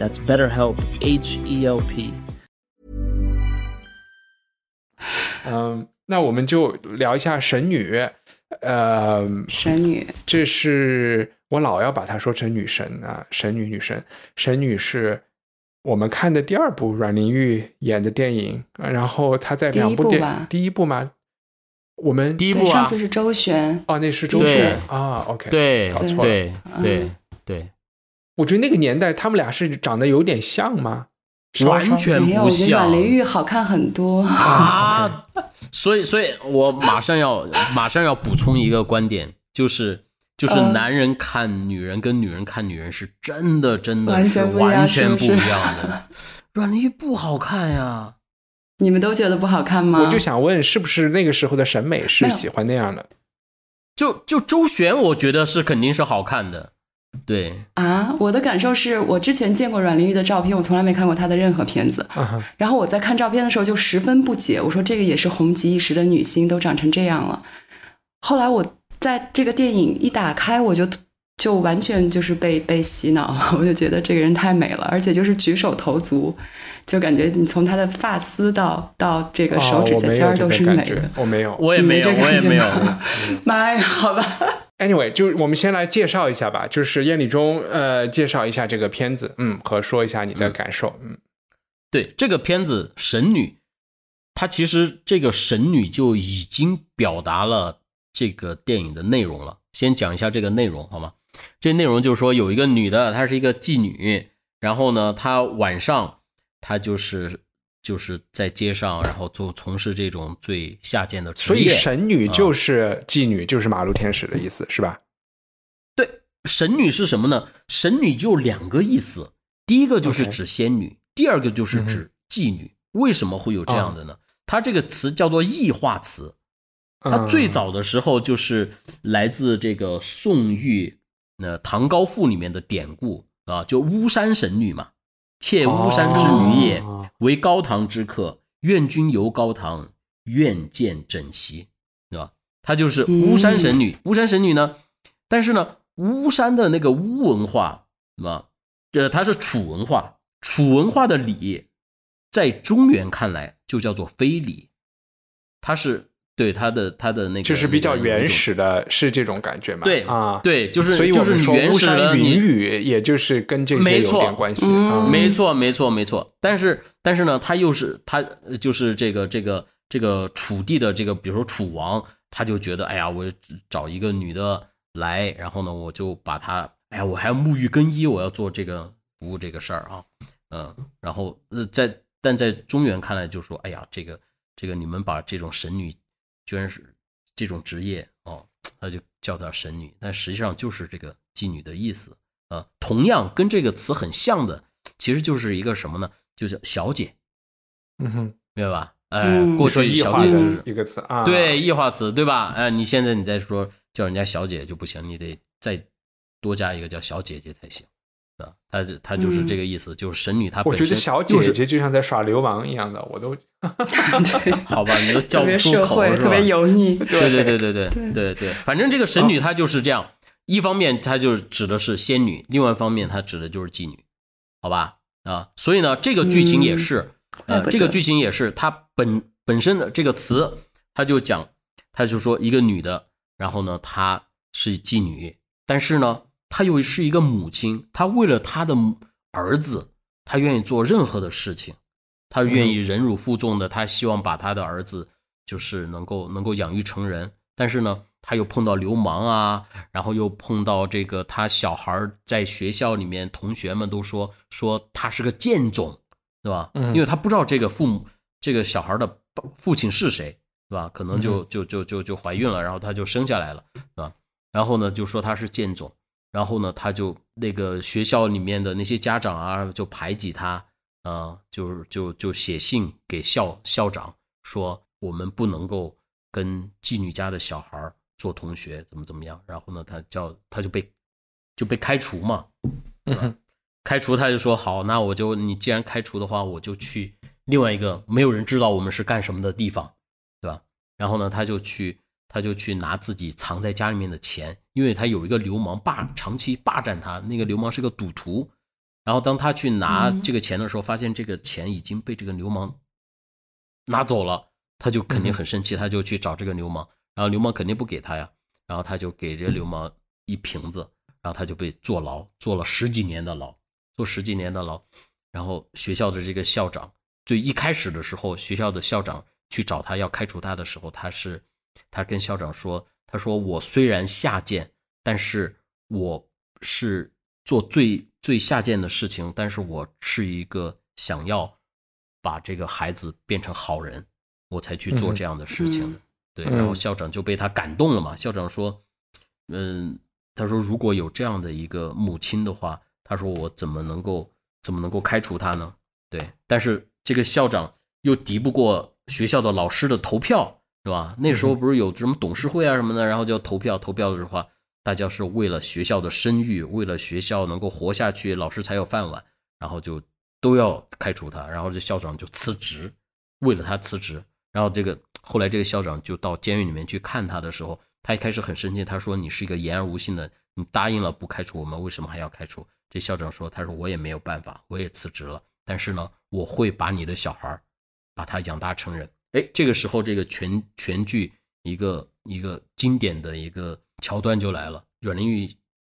That's BetterHelp, H E L P. 嗯，那我们就聊一下神女。呃，神女，这是我老要把她说成女神啊，神女女神。神女是我们看的第二部阮玲玉演的电影，呃然后她在两部电第一部吧第一部吗？我们，第一部啊上次，是周旋，哦，那是周对旋啊，OK，对搞错了。对嗯对对，我觉得那个年代他们俩是长得有点像吗？完全，不我觉得阮玲玉好看很多。啊！所以，所以我马上要马上要补充一个观点，就是就是嗯男人看女人跟女人看女人是真的真的完是全不一样完全不一样的。阮玲玉不好看呀，你们都觉得不好看吗？我就想问，是不是那个时候的审美是喜欢那样的？就就周旋，我觉得是肯定是好看的。对啊，我的感受是我之前见过阮玲玉的照片，我从来没看过她的任何片子。然后我在看照片的时候就十分不解，我说这个也是红极一时的女星，都长成这样了。后来我在这个电影一打开，我就就完全就是被被洗脑了，我就觉得这个人太美了，而且就是举手投足，就感觉你从她的发丝到到这个手指甲尖儿都是美的。我没有，我也没有，我也没有。妈呀，好吧。Anyway，就我们先来介绍一下吧，就是燕礼中，呃，介绍一下这个片子，嗯，和说一下你的感受，嗯，对，这个片子《神女》，它其实这个神女就已经表达了这个电影的内容了。先讲一下这个内容好吗？这内容就是说，有一个女的，她是一个妓女，然后呢，她晚上她就是。就是在街上，然后做从事这种最下贱的职业。所以神女就是妓女，就是马路天使的意思，是吧？对，神女是什么呢？神女就两个意思，第一个就是指仙女，第二个就是指妓女。为什么会有这样的呢？它这个词叫做异化词，它最早的时候就是来自这个宋玉那《唐高赋》里面的典故啊，就巫山神女嘛。妾巫山之女也，为高堂之客，愿君游高堂，愿见枕席，对吧？她就是巫山神女。巫山神女呢，但是呢，巫山的那个巫文化，对吧？这它是楚文化，楚文化的礼，在中原看来就叫做非礼，它是。对他的他的那个就是比较原始的，是这种感觉吗？对啊，对，就是所以就是原始的云雨，也就是跟这些有点关系。没错，没错，没错。但是但是呢，他又是他就是这个这个这个楚地的这个，比如说楚王，他就觉得哎呀，我找一个女的来，然后呢，我就把她，哎呀，我还要沐浴更衣，我要做这个服务这个事儿啊，嗯，然后呃，在但在中原看来，就说哎呀，这个这个你们把这种神女。居然是这种职业哦，他就叫她神女，但实际上就是这个妓女的意思啊。同样跟这个词很像的，其实就是一个什么呢？就叫小姐，嗯哼，明白吧？哎，过去小姐就是一个词啊，对，异化词，对吧？哎，你现在你再说叫人家小姐就不行，你得再多加一个叫小姐姐才行。他他就是这个意思，就是神女她。我觉得小姐姐就像在耍流氓一样的，我都。(laughs) 好吧，你都叫不出口是吧？特别油腻。(laughs) 对对对对对对对，反正这个神女她就是这样，一方面她就指的是仙女，另外一方面她指的就是妓女，好吧？啊，所以呢，这个剧情也是，呃，这个剧情也是，它本本身的这个词，他就讲，他就说一个女的，然后呢，她是妓女，但是呢。她又是一个母亲，她为了她的儿子，她愿意做任何的事情，她愿意忍辱负重的，她希望把她的儿子就是能够能够养育成人。但是呢，他又碰到流氓啊，然后又碰到这个他小孩在学校里面，同学们都说说他是个贱种，对吧？嗯，因为他不知道这个父母这个小孩的父亲是谁，对吧？可能就就就就就怀孕了，然后他就生下来了，对吧？然后呢，就说他是贱种。然后呢，他就那个学校里面的那些家长啊，就排挤他，啊，就就就写信给校校长说，我们不能够跟妓女家的小孩做同学，怎么怎么样。然后呢，他叫他就被就被开除嘛，(laughs) 开除他就说好，那我就你既然开除的话，我就去另外一个没有人知道我们是干什么的地方，对吧？然后呢，他就去。他就去拿自己藏在家里面的钱，因为他有一个流氓霸长期霸占他，那个流氓是个赌徒。然后当他去拿这个钱的时候，发现这个钱已经被这个流氓拿走了，他就肯定很生气，他就去找这个流氓，然后流氓肯定不给他呀，然后他就给这流氓一瓶子，然后他就被坐牢，坐了十几年的牢，坐十几年的牢。然后学校的这个校长，最一开始的时候，学校的校长去找他要开除他的时候，他是。他跟校长说：“他说我虽然下贱，但是我是做最最下贱的事情，但是我是一个想要把这个孩子变成好人，我才去做这样的事情。对，然后校长就被他感动了嘛。校长说：‘嗯，他说如果有这样的一个母亲的话，他说我怎么能够怎么能够开除他呢？对，但是这个校长又敌不过学校的老师的投票。”是吧？那时候不是有什么董事会啊什么的，然后就要投票，投票的话，大家是为了学校的声誉，为了学校能够活下去，老师才有饭碗，然后就都要开除他，然后这校长就辞职，为了他辞职，然后这个后来这个校长就到监狱里面去看他的时候，他一开始很生气，他说你是一个言而无信的，你答应了不开除我们，为什么还要开除？这校长说，他说我也没有办法，我也辞职了，但是呢，我会把你的小孩把他养大成人。哎，这个时候这个全全剧一个一个经典的一个。桥段就来了，阮玲玉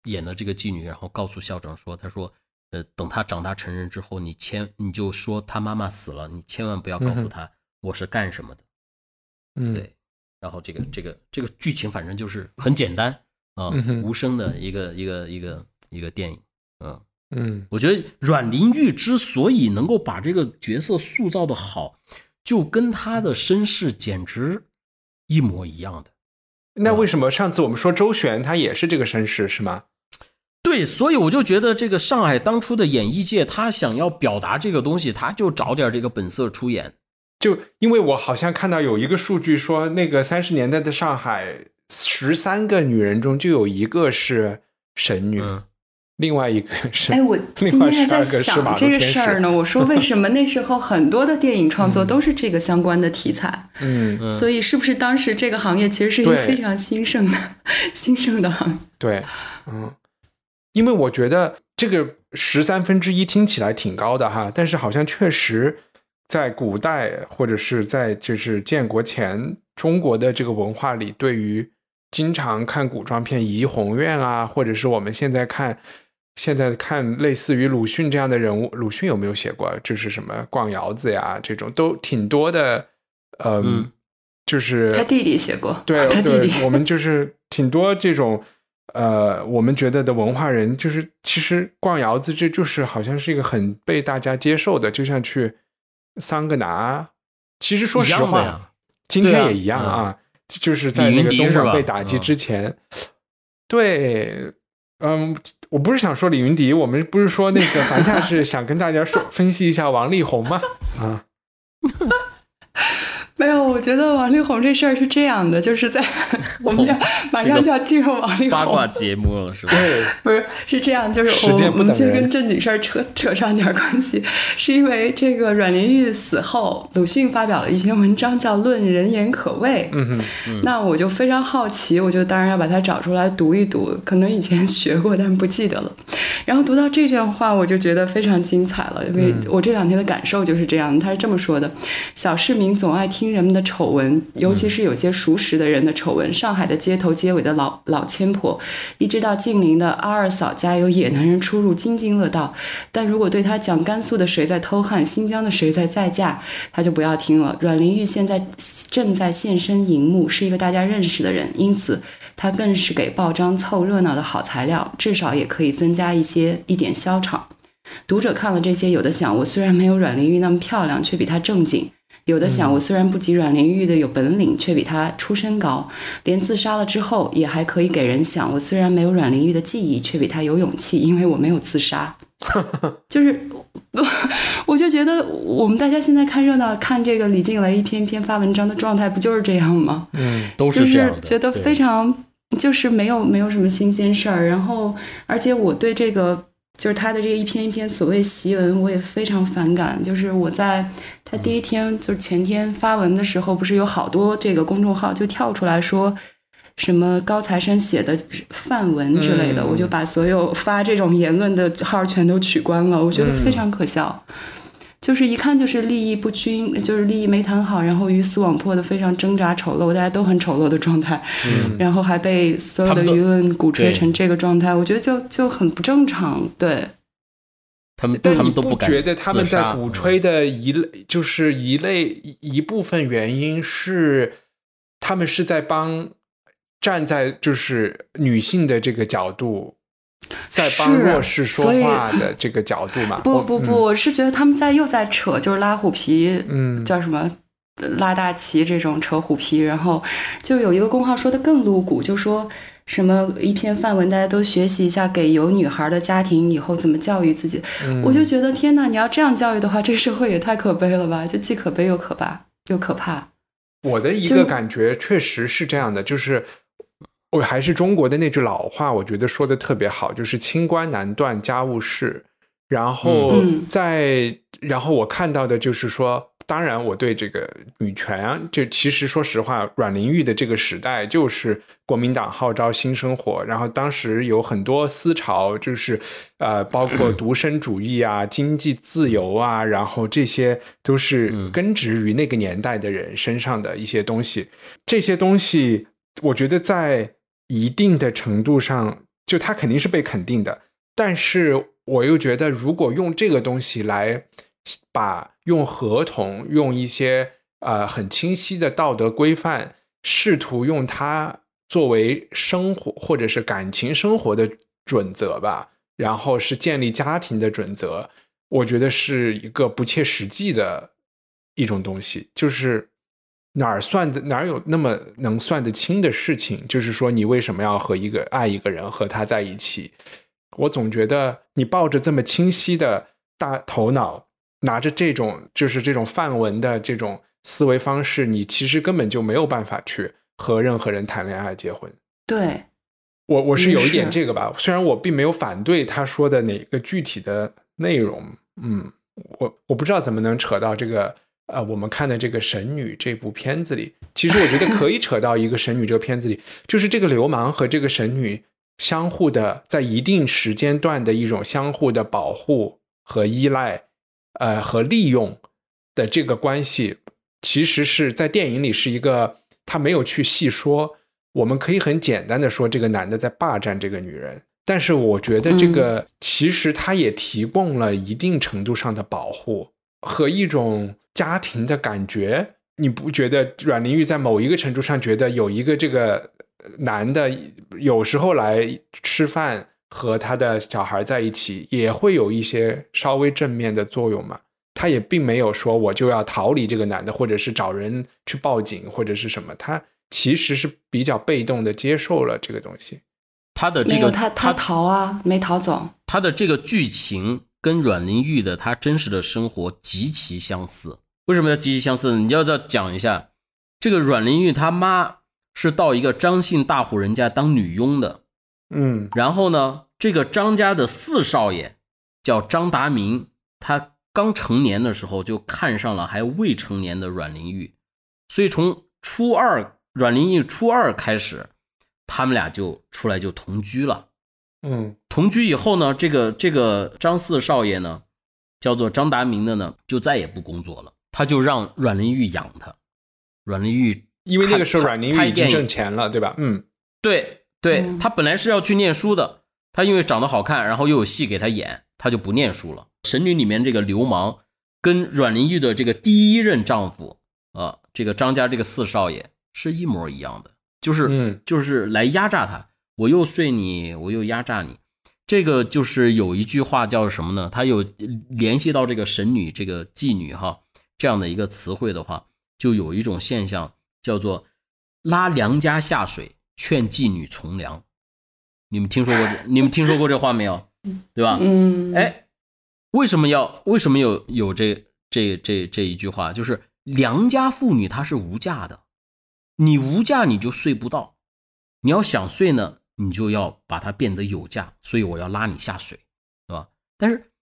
演的这个妓女，然后告诉校长说：“他说，呃，等他长大成人之后，你千你就说他妈妈死了，你千万不要告诉他我是干什么的。”嗯，对。然后这个这个这个剧情反正就是很简单啊，无声的一个一个一个一个电影。嗯嗯，我觉得阮玲玉之所以能够把这个角色塑造的好，就跟她的身世简直一模一样的。那为什么上次我们说周璇他也是这个身世是吗？对，所以我就觉得这个上海当初的演艺界，他想要表达这个东西，他就找点这个本色出演。就因为我好像看到有一个数据说，那个三十年代的上海，十三个女人中就有一个是神女。另外一个是，哎，我 (laughs) 今天还在想这个事儿呢。我说为什么那时候很多的电影创作都是这个相关的题材？嗯，所以是不是当时这个行业其实是一个非常兴盛的、兴盛的行业？(laughs) 对，嗯，因为我觉得这个十三分之一听起来挺高的哈，但是好像确实在古代或者是在就是建国前中国的这个文化里，对于经常看古装片《怡红院》啊，或者是我们现在看。现在看类似于鲁迅这样的人物，鲁迅有没有写过？就是什么逛窑子呀，这种都挺多的。嗯，就是他弟弟写过。对，(laughs) 他弟弟。我们就是挺多这种呃，我们觉得的文化人，就是其实逛窑子，这就是好像是一个很被大家接受的，就像去桑格拿。其实说实话，今天也一样啊，就是在那个东莞被打击之前，对。嗯，我不是想说李云迪，我们不是说那个 (laughs) 凡夏是想跟大家说分析一下王力宏吗？啊。(laughs) 没有，我觉得王力宏这事儿是这样的，就是在 (laughs) 我们要 (laughs) 马上就要进入王力宏八卦节目了，是吧？对，不是是这样，就是我我们先跟正经事儿扯扯上点关系，是因为这个阮玲玉死后，鲁迅发表了一篇文章叫《论人言可畏》，嗯哼，那我就非常好奇，我就当然要把它找出来读一读，可能以前学过，但是不记得了。然后读到这段话，我就觉得非常精彩了，因为我这两天的感受就是这样，他是这么说的：小市民总爱听。人们的丑闻，尤其是有些熟识的人的丑闻。上海的街头街尾的老老千婆，一直到近邻的阿二嫂家有野男人出入，津津乐道。但如果对他讲甘肃的谁在偷汉，新疆的谁在再嫁，他就不要听了。阮玲玉现在正在现身荧幕，是一个大家认识的人，因此他更是给报章凑热闹的好材料，至少也可以增加一些一点消场。读者看了这些，有的想，我虽然没有阮玲玉那么漂亮，却比她正经。有的想，我虽然不及阮玲玉的有本领，却比她出身高。连自杀了之后，也还可以给人想，我虽然没有阮玲玉的记忆，却比她有勇气，因为我没有自杀。(laughs) 就是，我就觉得我们大家现在看热闹，看这个李静蕾一篇篇发文章的状态，不就是这样吗？嗯，都是这样的。觉得非常，就是没有没有什么新鲜事儿。然后，而且我对这个。就是他的这个一篇一篇所谓檄文，我也非常反感。就是我在他第一天，就是前天发文的时候，不是有好多这个公众号就跳出来说什么高材生写的范文之类的，我就把所有发这种言论的号全都取关了。我觉得非常可笑。就是一看就是利益不均，就是利益没谈好，然后鱼死网破的非常挣扎丑陋，大家都很丑陋的状态，(laughs) 然后还被所有的舆论鼓吹成这个状态，我觉得就就很不正常。对，他们但你不觉得他们在鼓吹的一类就是一类一部分原因是他们是在帮站在就是女性的这个角度。在帮弱势说话的这个角度嘛？不不不，我是觉得他们在又在扯，就是拉虎皮，嗯，叫什么拉大旗这种扯虎皮。然后就有一个公号说的更露骨，就说什么一篇范文，大家都学习一下，给有女孩的家庭以后怎么教育自己。我就觉得天哪，你要这样教育的话，这个社会也太可悲了吧？就既可悲又可怕，又可怕。我的一个感觉确实是这样的，就是。我还是中国的那句老话，我觉得说的特别好，就是清官难断家务事。然后在，然后我看到的就是说，当然我对这个女权，就其实说实话，阮玲玉的这个时代就是国民党号召新生活，然后当时有很多思潮，就是呃，包括独身主义啊、经济自由啊，然后这些都是根植于那个年代的人身上的一些东西。这些东西，我觉得在一定的程度上，就它肯定是被肯定的，但是。我又觉得，如果用这个东西来把用合同、用一些呃很清晰的道德规范，试图用它作为生活或者是感情生活的准则吧，然后是建立家庭的准则，我觉得是一个不切实际的一种东西。就是哪儿算的哪儿有那么能算得清的事情？就是说，你为什么要和一个爱一个人和他在一起？我总觉得你抱着这么清晰的大头脑，拿着这种就是这种范文的这种思维方式，你其实根本就没有办法去和任何人谈恋爱、结婚。对，我我是有一点这个吧，虽然我并没有反对他说的哪个具体的内容，嗯，我我不知道怎么能扯到这个呃，我们看的这个《神女》这部片子里，其实我觉得可以扯到一个《神女》这个片子里，就是这个流氓和这个神女。相互的，在一定时间段的一种相互的保护和依赖，呃，和利用的这个关系，其实是在电影里是一个他没有去细说。我们可以很简单的说，这个男的在霸占这个女人，但是我觉得这个其实他也提供了一定程度上的保护和一种家庭的感觉。你不觉得阮玲玉在某一个程度上觉得有一个这个？男的有时候来吃饭，和他的小孩在一起，也会有一些稍微正面的作用吗。他也并没有说我就要逃离这个男的，或者是找人去报警或者是什么。他其实是比较被动的接受了这个东西。他的这个他他逃啊，没逃走。他的这个剧情跟阮玲玉的他真实的生活极其相似。为什么要极其相似呢？你要要讲一下这个阮玲玉他妈。是到一个张姓大户人家当女佣的，嗯，然后呢，这个张家的四少爷叫张达明，他刚成年的时候就看上了还未成年的阮玲玉，所以从初二阮玲玉初二开始，他们俩就出来就同居了，嗯，同居以后呢，这个这个张四少爷呢，叫做张达明的呢，就再也不工作了，他就让阮玲玉养他，阮玲玉。因为那个时候阮玲玉已经挣钱了，对吧？嗯，对对，他本来是要去念书的，他因为长得好看，然后又有戏给他演，他就不念书了。神女里面这个流氓，跟阮玲玉的这个第一任丈夫啊，这个张家这个四少爷是一模一样的，就是嗯，就是来压榨他，我又睡你，我又压榨你。这个就是有一句话叫什么呢？他有联系到这个神女、这个妓女哈这样的一个词汇的话，就有一种现象。叫做拉良家下水，劝妓女从良。你们听说过？你们听说过这话没有？对吧？嗯。哎，为什么要？为什么有有这这这这一句话？就是良家妇女她是无价的，你无价你就睡不到。你要想睡呢，你就要把它变得有价。所以我要拉你下水，对吧？但是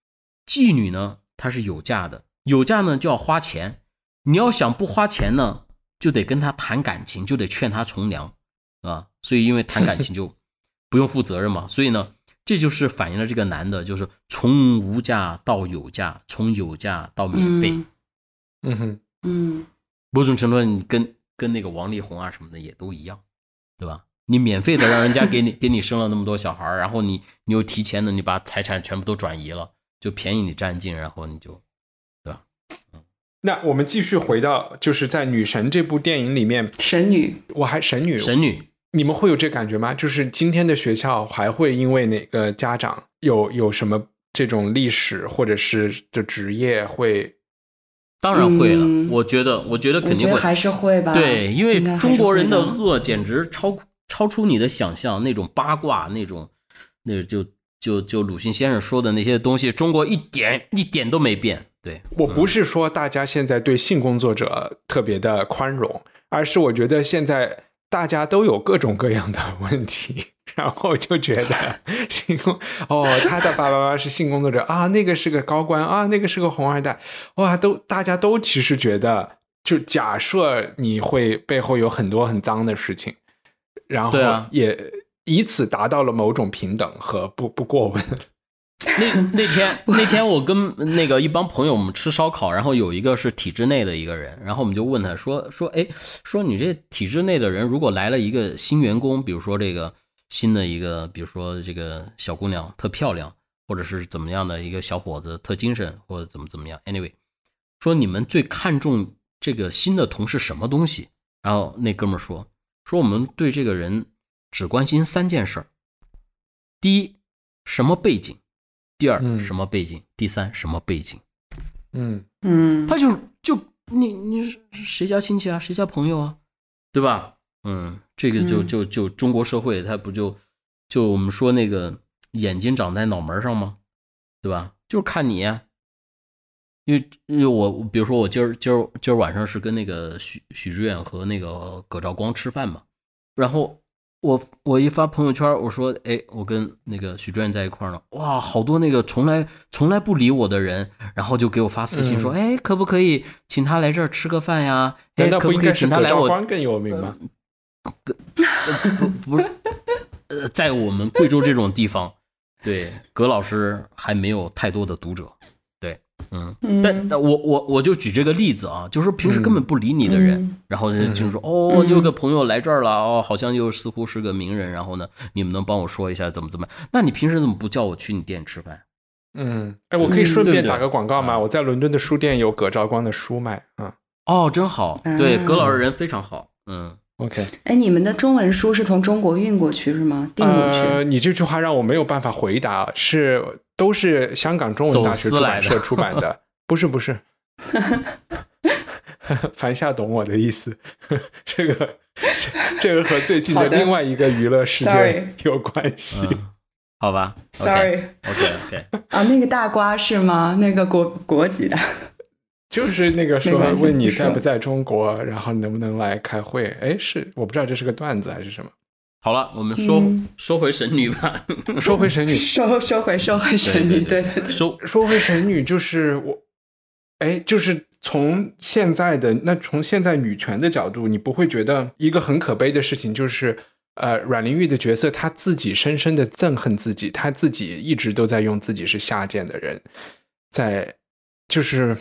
妓女呢，她是有价的，有价呢就要花钱。你要想不花钱呢？就得跟他谈感情，就得劝他从良，啊，所以因为谈感情就 (laughs) 不用负责任嘛，所以呢，这就是反映了这个男的，就是从无价到有价，从有价到免费，嗯哼，嗯，某种程度上，你跟跟那个王力宏啊什么的也都一样，对吧？你免费的让人家给你 (laughs) 给你生了那么多小孩然后你你又提前的你把财产全部都转移了，就便宜你占尽，然后你就。那我们继续回到，就是在《女神》这部电影里面，神女，我还神女，神女，你们会有这感觉吗？就是今天的学校还会因为哪个家长有有什么这种历史或者是的职业会？当然会了，我觉得，我觉得肯定会，还是会吧。对，因为中国人的恶简直超超出你的想象，那种八卦，那种，那就就就鲁迅先生说的那些东西，中国一点一点都没变。对。我不是说大家现在对性工作者特别的宽容，而是我觉得现在大家都有各种各样的问题，(laughs) 然后就觉得 (laughs) 性工哦，他的爸爸妈妈是性工作者啊，那个是个高官啊，那个是个红二代，哇，都大家都其实觉得，就假设你会背后有很多很脏的事情，然后也以此达到了某种平等和不不过问。(laughs) 那那天那天我跟那个一帮朋友我们吃烧烤，然后有一个是体制内的一个人，然后我们就问他说说哎说你这体制内的人如果来了一个新员工，比如说这个新的一个，比如说这个小姑娘特漂亮，或者是怎么样的一个小伙子特精神，或者怎么怎么样，anyway，说你们最看重这个新的同事什么东西？然后那哥们说说我们对这个人只关心三件事儿，第一什么背景。第二什么背景？第三什么背景？嗯嗯，他就就你你谁家亲戚啊？谁家朋友啊？对吧？嗯，这个就就就中国社会，他不就就我们说那个眼睛长在脑门上吗？对吧？就是看你，因为因为我比如说我今儿今儿今儿晚上是跟那个许许志远和那个葛兆光吃饭嘛，然后。我我一发朋友圈，我说，哎，我跟那个许志远在一块儿呢，哇，好多那个从来从来不理我的人，然后就给我发私信说，哎，可不可以请他来这儿吃个饭呀？哎，可不可以请他来我？更有名吗？不不是，呃，在我们贵州这种地方，对葛老师还没有太多的读者。嗯，但我我我就举这个例子啊，就是平时根本不理你的人，然后就说哦，有个朋友来这儿了哦，好像又似乎是个名人，然后呢，你们能帮我说一下怎么怎么？那你平时怎么不叫我去你店吃饭？嗯，哎，我可以顺便打个广告吗？我在伦敦的书店有葛兆光的书卖啊。哦，真好，对，葛老师人非常好。嗯，OK。哎，你们的中文书是从中国运过去是吗？订过去？呃，你这句话让我没有办法回答，是。都是香港中文大学出版社出版的，不 (laughs) 是不是。樊 (laughs) (laughs) 夏懂我的意思，这个这个和最近的另外一个娱乐事件有关系，好吧？Sorry，OK OK。啊，那个大瓜是吗？那个国国籍的，就是那个说问你在不在中国，然后能不能来开会？哎，是我不知道这是个段子还是什么。好了，我们说说回神女吧，(laughs) 说回神女，收收回收回神女，对对对，收说回神女就是我，哎，就是从现在的那从现在女权的角度，你不会觉得一个很可悲的事情，就是呃，阮玲玉的角色，她自己深深的憎恨自己，她自己一直都在用自己是下贱的人，在就是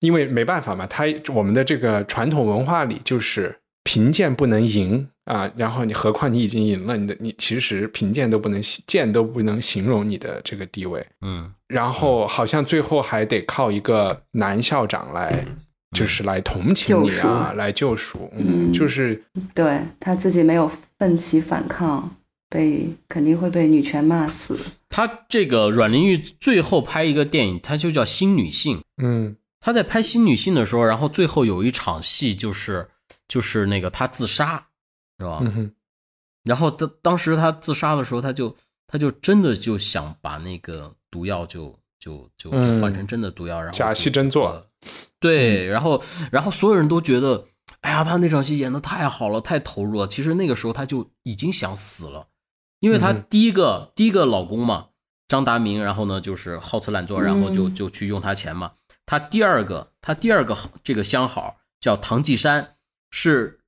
因为没办法嘛，她我们的这个传统文化里就是贫贱不能淫。啊，然后你何况你已经赢了，你的你其实贫贱都不能贱都不能形容你的这个地位，嗯，然后好像最后还得靠一个男校长来，就是来同情你啊，来救赎，嗯，就是对他自己没有奋起反抗，被肯定会被女权骂死。他这个阮玲玉最后拍一个电影，他就叫《新女性》，嗯，他在拍《新女性》的时候，然后最后有一场戏就是就是那个他自杀。是吧？然后他当时他自杀的时候，他就他就真的就想把那个毒药就就就就换成真的毒药，然后假戏真做。对，然后然后所有人都觉得，哎呀，他那场戏演的太好了，太投入了。其实那个时候他就已经想死了，因为他第一个第一个老公嘛，张达明，然后呢就是好吃懒做，然后就就去用他钱嘛。他第二个他第二个这个相好叫唐季山，是。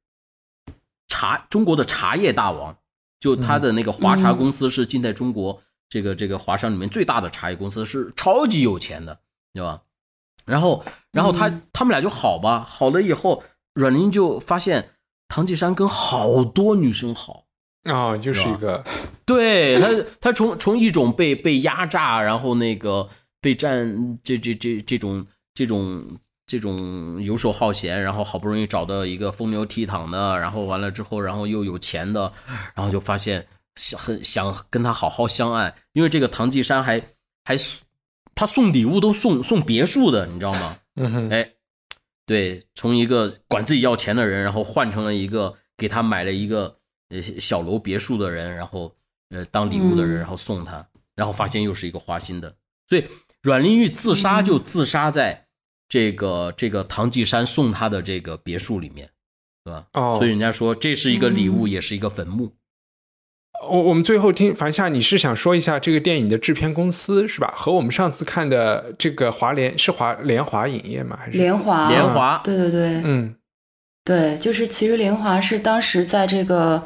茶中国的茶叶大王，就他的那个华茶公司是近代中国这个这个华商里面最大的茶叶公司，是超级有钱的，对吧？然后，然后他他们俩就好吧，好了以后，阮玲就发现唐季山跟好多女生好啊，就是一个，对他他从从一种被被压榨，然后那个被占这这这这种这种。这种游手好闲，然后好不容易找到一个风流倜傥的，然后完了之后，然后又有钱的，然后就发现想很想跟他好好相爱，因为这个唐季山还还他送礼物都送送别墅的，你知道吗？嗯哼，哎，对，从一个管自己要钱的人，然后换成了一个给他买了一个呃小楼别墅的人，然后呃当礼物的人，然后送他，然后发现又是一个花心的，所以阮玲玉自杀就自杀在。这个这个唐季山送他的这个别墅里面，对吧？哦所以人家说这是一个礼物，也是一个坟墓。我我们最后听樊夏，你是想说一下这个电影的制片公司是吧？和我们上次看的这个华联是华联华影业吗？还是联华，联华对对对，嗯对，就是其实联华是当时在这个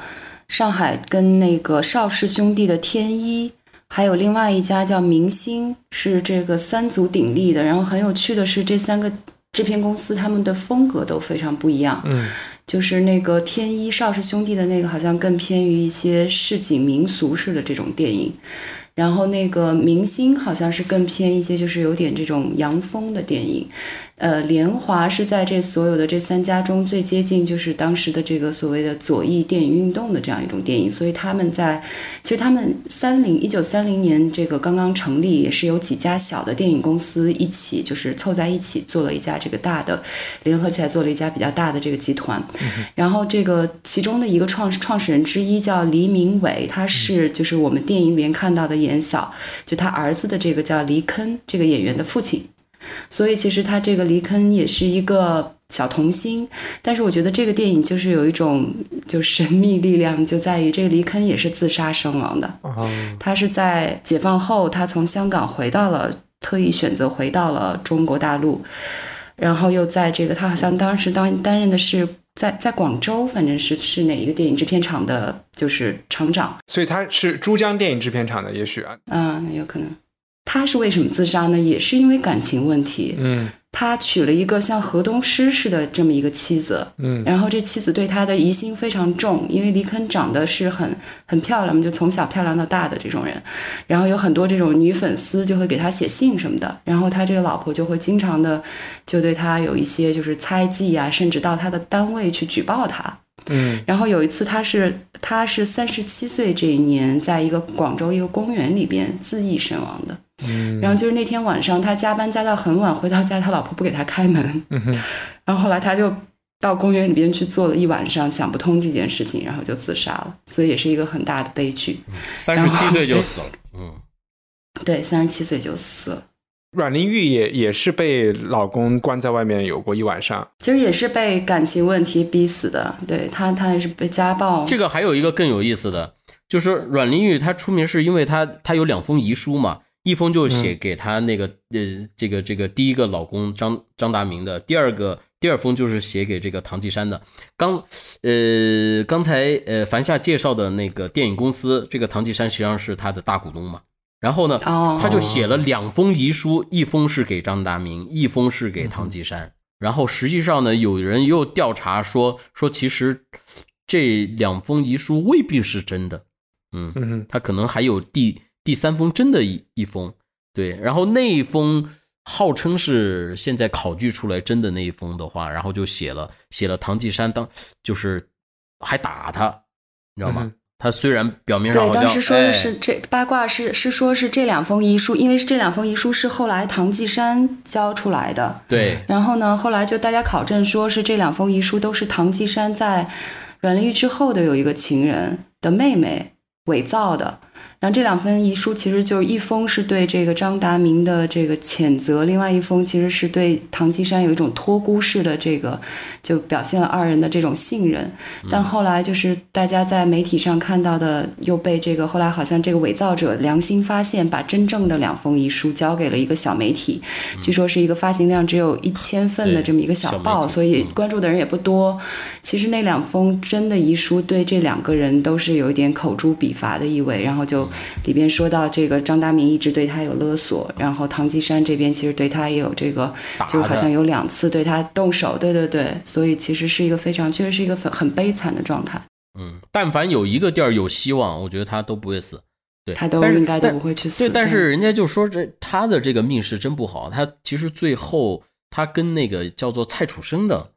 上海跟那个邵氏兄弟的天一，还有另外一家叫明星，是这个三足鼎立的。然后很有趣的是，这三个制片公司他们的风格都非常不一样。嗯就是那个天一邵氏兄弟的那个，好像更偏于一些市井民俗式的这种电影，然后那个明星好像是更偏一些，就是有点这种洋风的电影。呃，联华是在这所有的这三家中最接近，就是当时的这个所谓的左翼电影运动的这样一种电影，所以他们在其实他们三零一九三零年这个刚刚成立，也是有几家小的电影公司一起就是凑在一起做了一家这个大的，联合起来做了一家比较大的这个集团。然后这个其中的一个创创始人之一叫黎明伟，他是就是我们电影里面看到的严晓，就他儿子的这个叫黎坑这个演员的父亲。所以其实他这个黎坑也是一个小童星，但是我觉得这个电影就是有一种就神秘力量，就在于这个黎坑也是自杀身亡的。哦他是在解放后，他从香港回到了，特意选择回到了中国大陆，然后又在这个他好像当时当担任的是在在广州，反正是是哪一个电影制片厂的，就是厂长。所以他是珠江电影制片厂的，也许啊，嗯，那有可能。他是为什么自杀呢？也是因为感情问题。嗯他娶了一个像河东狮似的这么一个妻子，嗯然后这妻子对他的疑心非常重，因为黎肯长得是很很漂亮嘛，就从小漂亮到大的这种人，然后有很多这种女粉丝就会给他写信什么的，然后他这个老婆就会经常的就对他有一些就是猜忌啊，甚至到他的单位去举报他。嗯然后有一次他是他是三十七岁这一年，在一个广州一个公园里边自缢身亡的。嗯然后就是那天晚上，他加班加到很晚，回到家，他老婆不给他开门。嗯哼然后后来他就到公园里边去坐了一晚上，想不通这件事情，然后就自杀了。所以也是一个很大的悲剧。三十七岁就死了，嗯，对，三十七岁就死了。阮玲玉也也是被老公关在外面有过一晚上，其实也是被感情问题逼死的。对她，她也是被家暴。这个还有一个更有意思的，就是阮玲玉她出名是因为她她有两封遗书嘛，一封就写给她那个、呃这个这个第一个老公张张达明的，第二个第二封就是写给这个唐季山的。刚呃刚才呃樊夏介绍的那个电影公司，这个唐季山实际上是他的大股东嘛。然后呢，哦，他就写了两封遗书，一封是给张达明，一封是给唐季山。然后实际上呢，有人又调查说说，其实这两封遗书未必是真的，嗯，他可能还有第第三封真的一一封，对。然后那一封号称是现在考据出来真的那一封的话，然后就写了写了唐季山当就是还打他，你知道吗？嗯他虽然表面上对，当时说的哎是这八卦是是说是这两封遗书，因为是这两封遗书是后来唐季山交出来的。对然后呢，后来就大家考证说是这两封遗书都是唐季山在阮玲玉之后的有一个情人的妹妹伪造的。然后这两封遗书其实就是一封是对这个张达明的这个谴责，另外一封其实是对唐季山有一种托孤式的这个，就表现了二人的这种信任。但后来就是大家在媒体上看到的，又被这个后来好像这个伪造者良心发现，把真正的两封遗书交给了一个小媒体，据说是一个发行量只有一千份的这么一个小小报，所以嗯关注的人也不多。其实那两封真的遗书对这两个人都是有一点口诛笔伐的意味，然后就里边说到这个张达明一直对他有勒索，然后唐季山这边其实对他也有这个，就是好像有两次对他动手，对对对，所以其实是一个非常，确实是一个很很悲惨的状态，嗯，但凡有一个地儿有希望，我觉得他都不会死。对，他都应该都不会去死。对，但是人家就说这他的这个命是真不好。他其实最后他跟那个叫做蔡楚生的，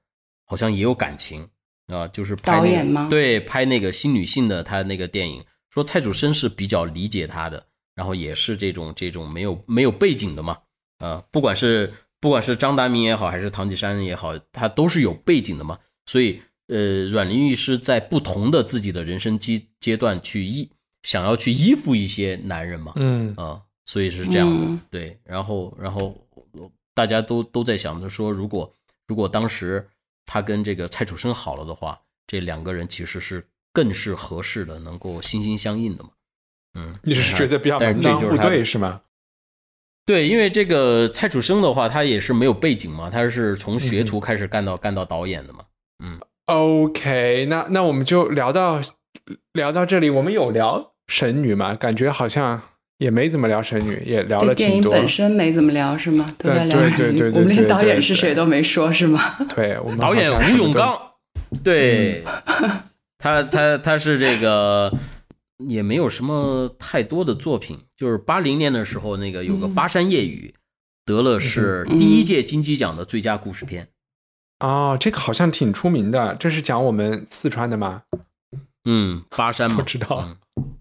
好像也有感情啊，就是拍、那个、导演吗对，拍那个新女性的他那个电影，说蔡楚生是比较理解他的，然后也是这种这种没有没有背景的嘛，呃，不管是不管是张达明也好，还是唐季山也好，他都是有背景的嘛，所以呃，阮玲玉是在不同的自己的人生阶阶段去依想要去依附一些男人嘛，嗯啊，所以是这样的，嗯对。然后，然后大家都都在想着说，如果如果当时他跟这个蔡楚生好了的话，这两个人其实是更是合适的，能够心心相印的嘛。嗯，你是觉得比较门当户这就是对是吗？对，因为这个蔡楚生的话，他也是没有背景嘛，他是从学嗯徒开始干到、干到导演的嘛。嗯 OK，那那我们就聊到聊到这里。我们有聊神女吗？感觉好像也没怎么聊神女，也聊了挺多。电影本身没怎么聊是吗？都在聊对对对对对我们连导演是谁都没说是吗？对，我们导演吴永刚，对，他他他是这个也没有什么太多的作品，就是八零年的时候那个有个《巴山夜雨》，得了是第一届金鸡奖的最佳故事片。哦，这个好像挺出名的。这是讲我们四川的吗？嗯，巴山嘛，不知道嗯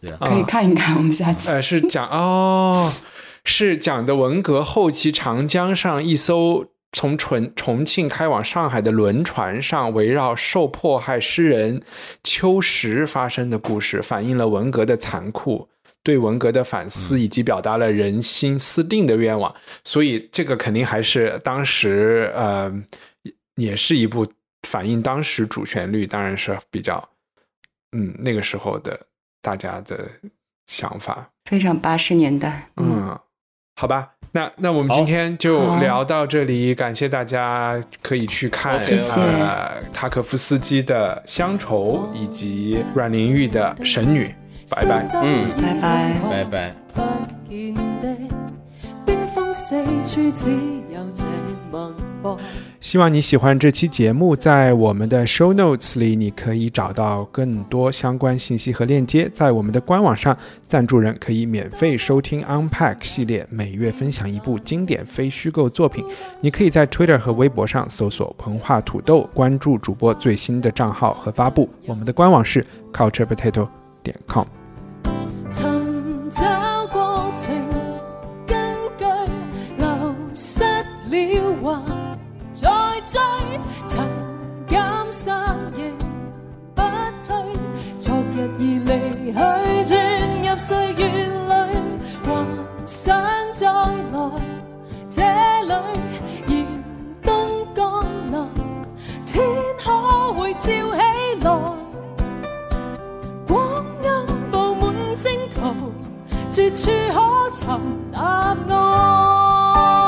对啊，啊可以看一看，我们下次。呃，是讲哦，是讲的文革后期长江上一艘从重重庆开往上海的轮船上，围绕受迫害诗人秋实发生的故事，反映了文革的残酷。对文革的反思，以及表达了人心思定的愿望，所以这个肯定还是当时呃，也是一部反映当时主旋律，当然是比较嗯那个时候的大家的想法。非常八十年代，嗯，嗯，好吧，那那我们今天就聊到这里，感谢大家可以去看谢谢呃塔可夫斯基的《乡愁》以及阮玲玉的《神女》，拜拜。嗯拜拜。拜拜。不見的冰封四處，只有這脈搏。希望你喜欢这期节目，在我们的 show notes 里，你可以找到更多相关信息和链接。在我们的官网上，赞助人可以免费收听 Unpack 系列，每月分享一部经典非虚构作品。你可以在 Twitter 和微博上搜索“文化土豆”，关注主播最新的账号和发布。我们的官网是 culturepotato 点 com。去，轉入歲月裏，幻想再來這裏，嚴冬降臨，天可會照起來。光陰布滿征途，絕處可尋答案。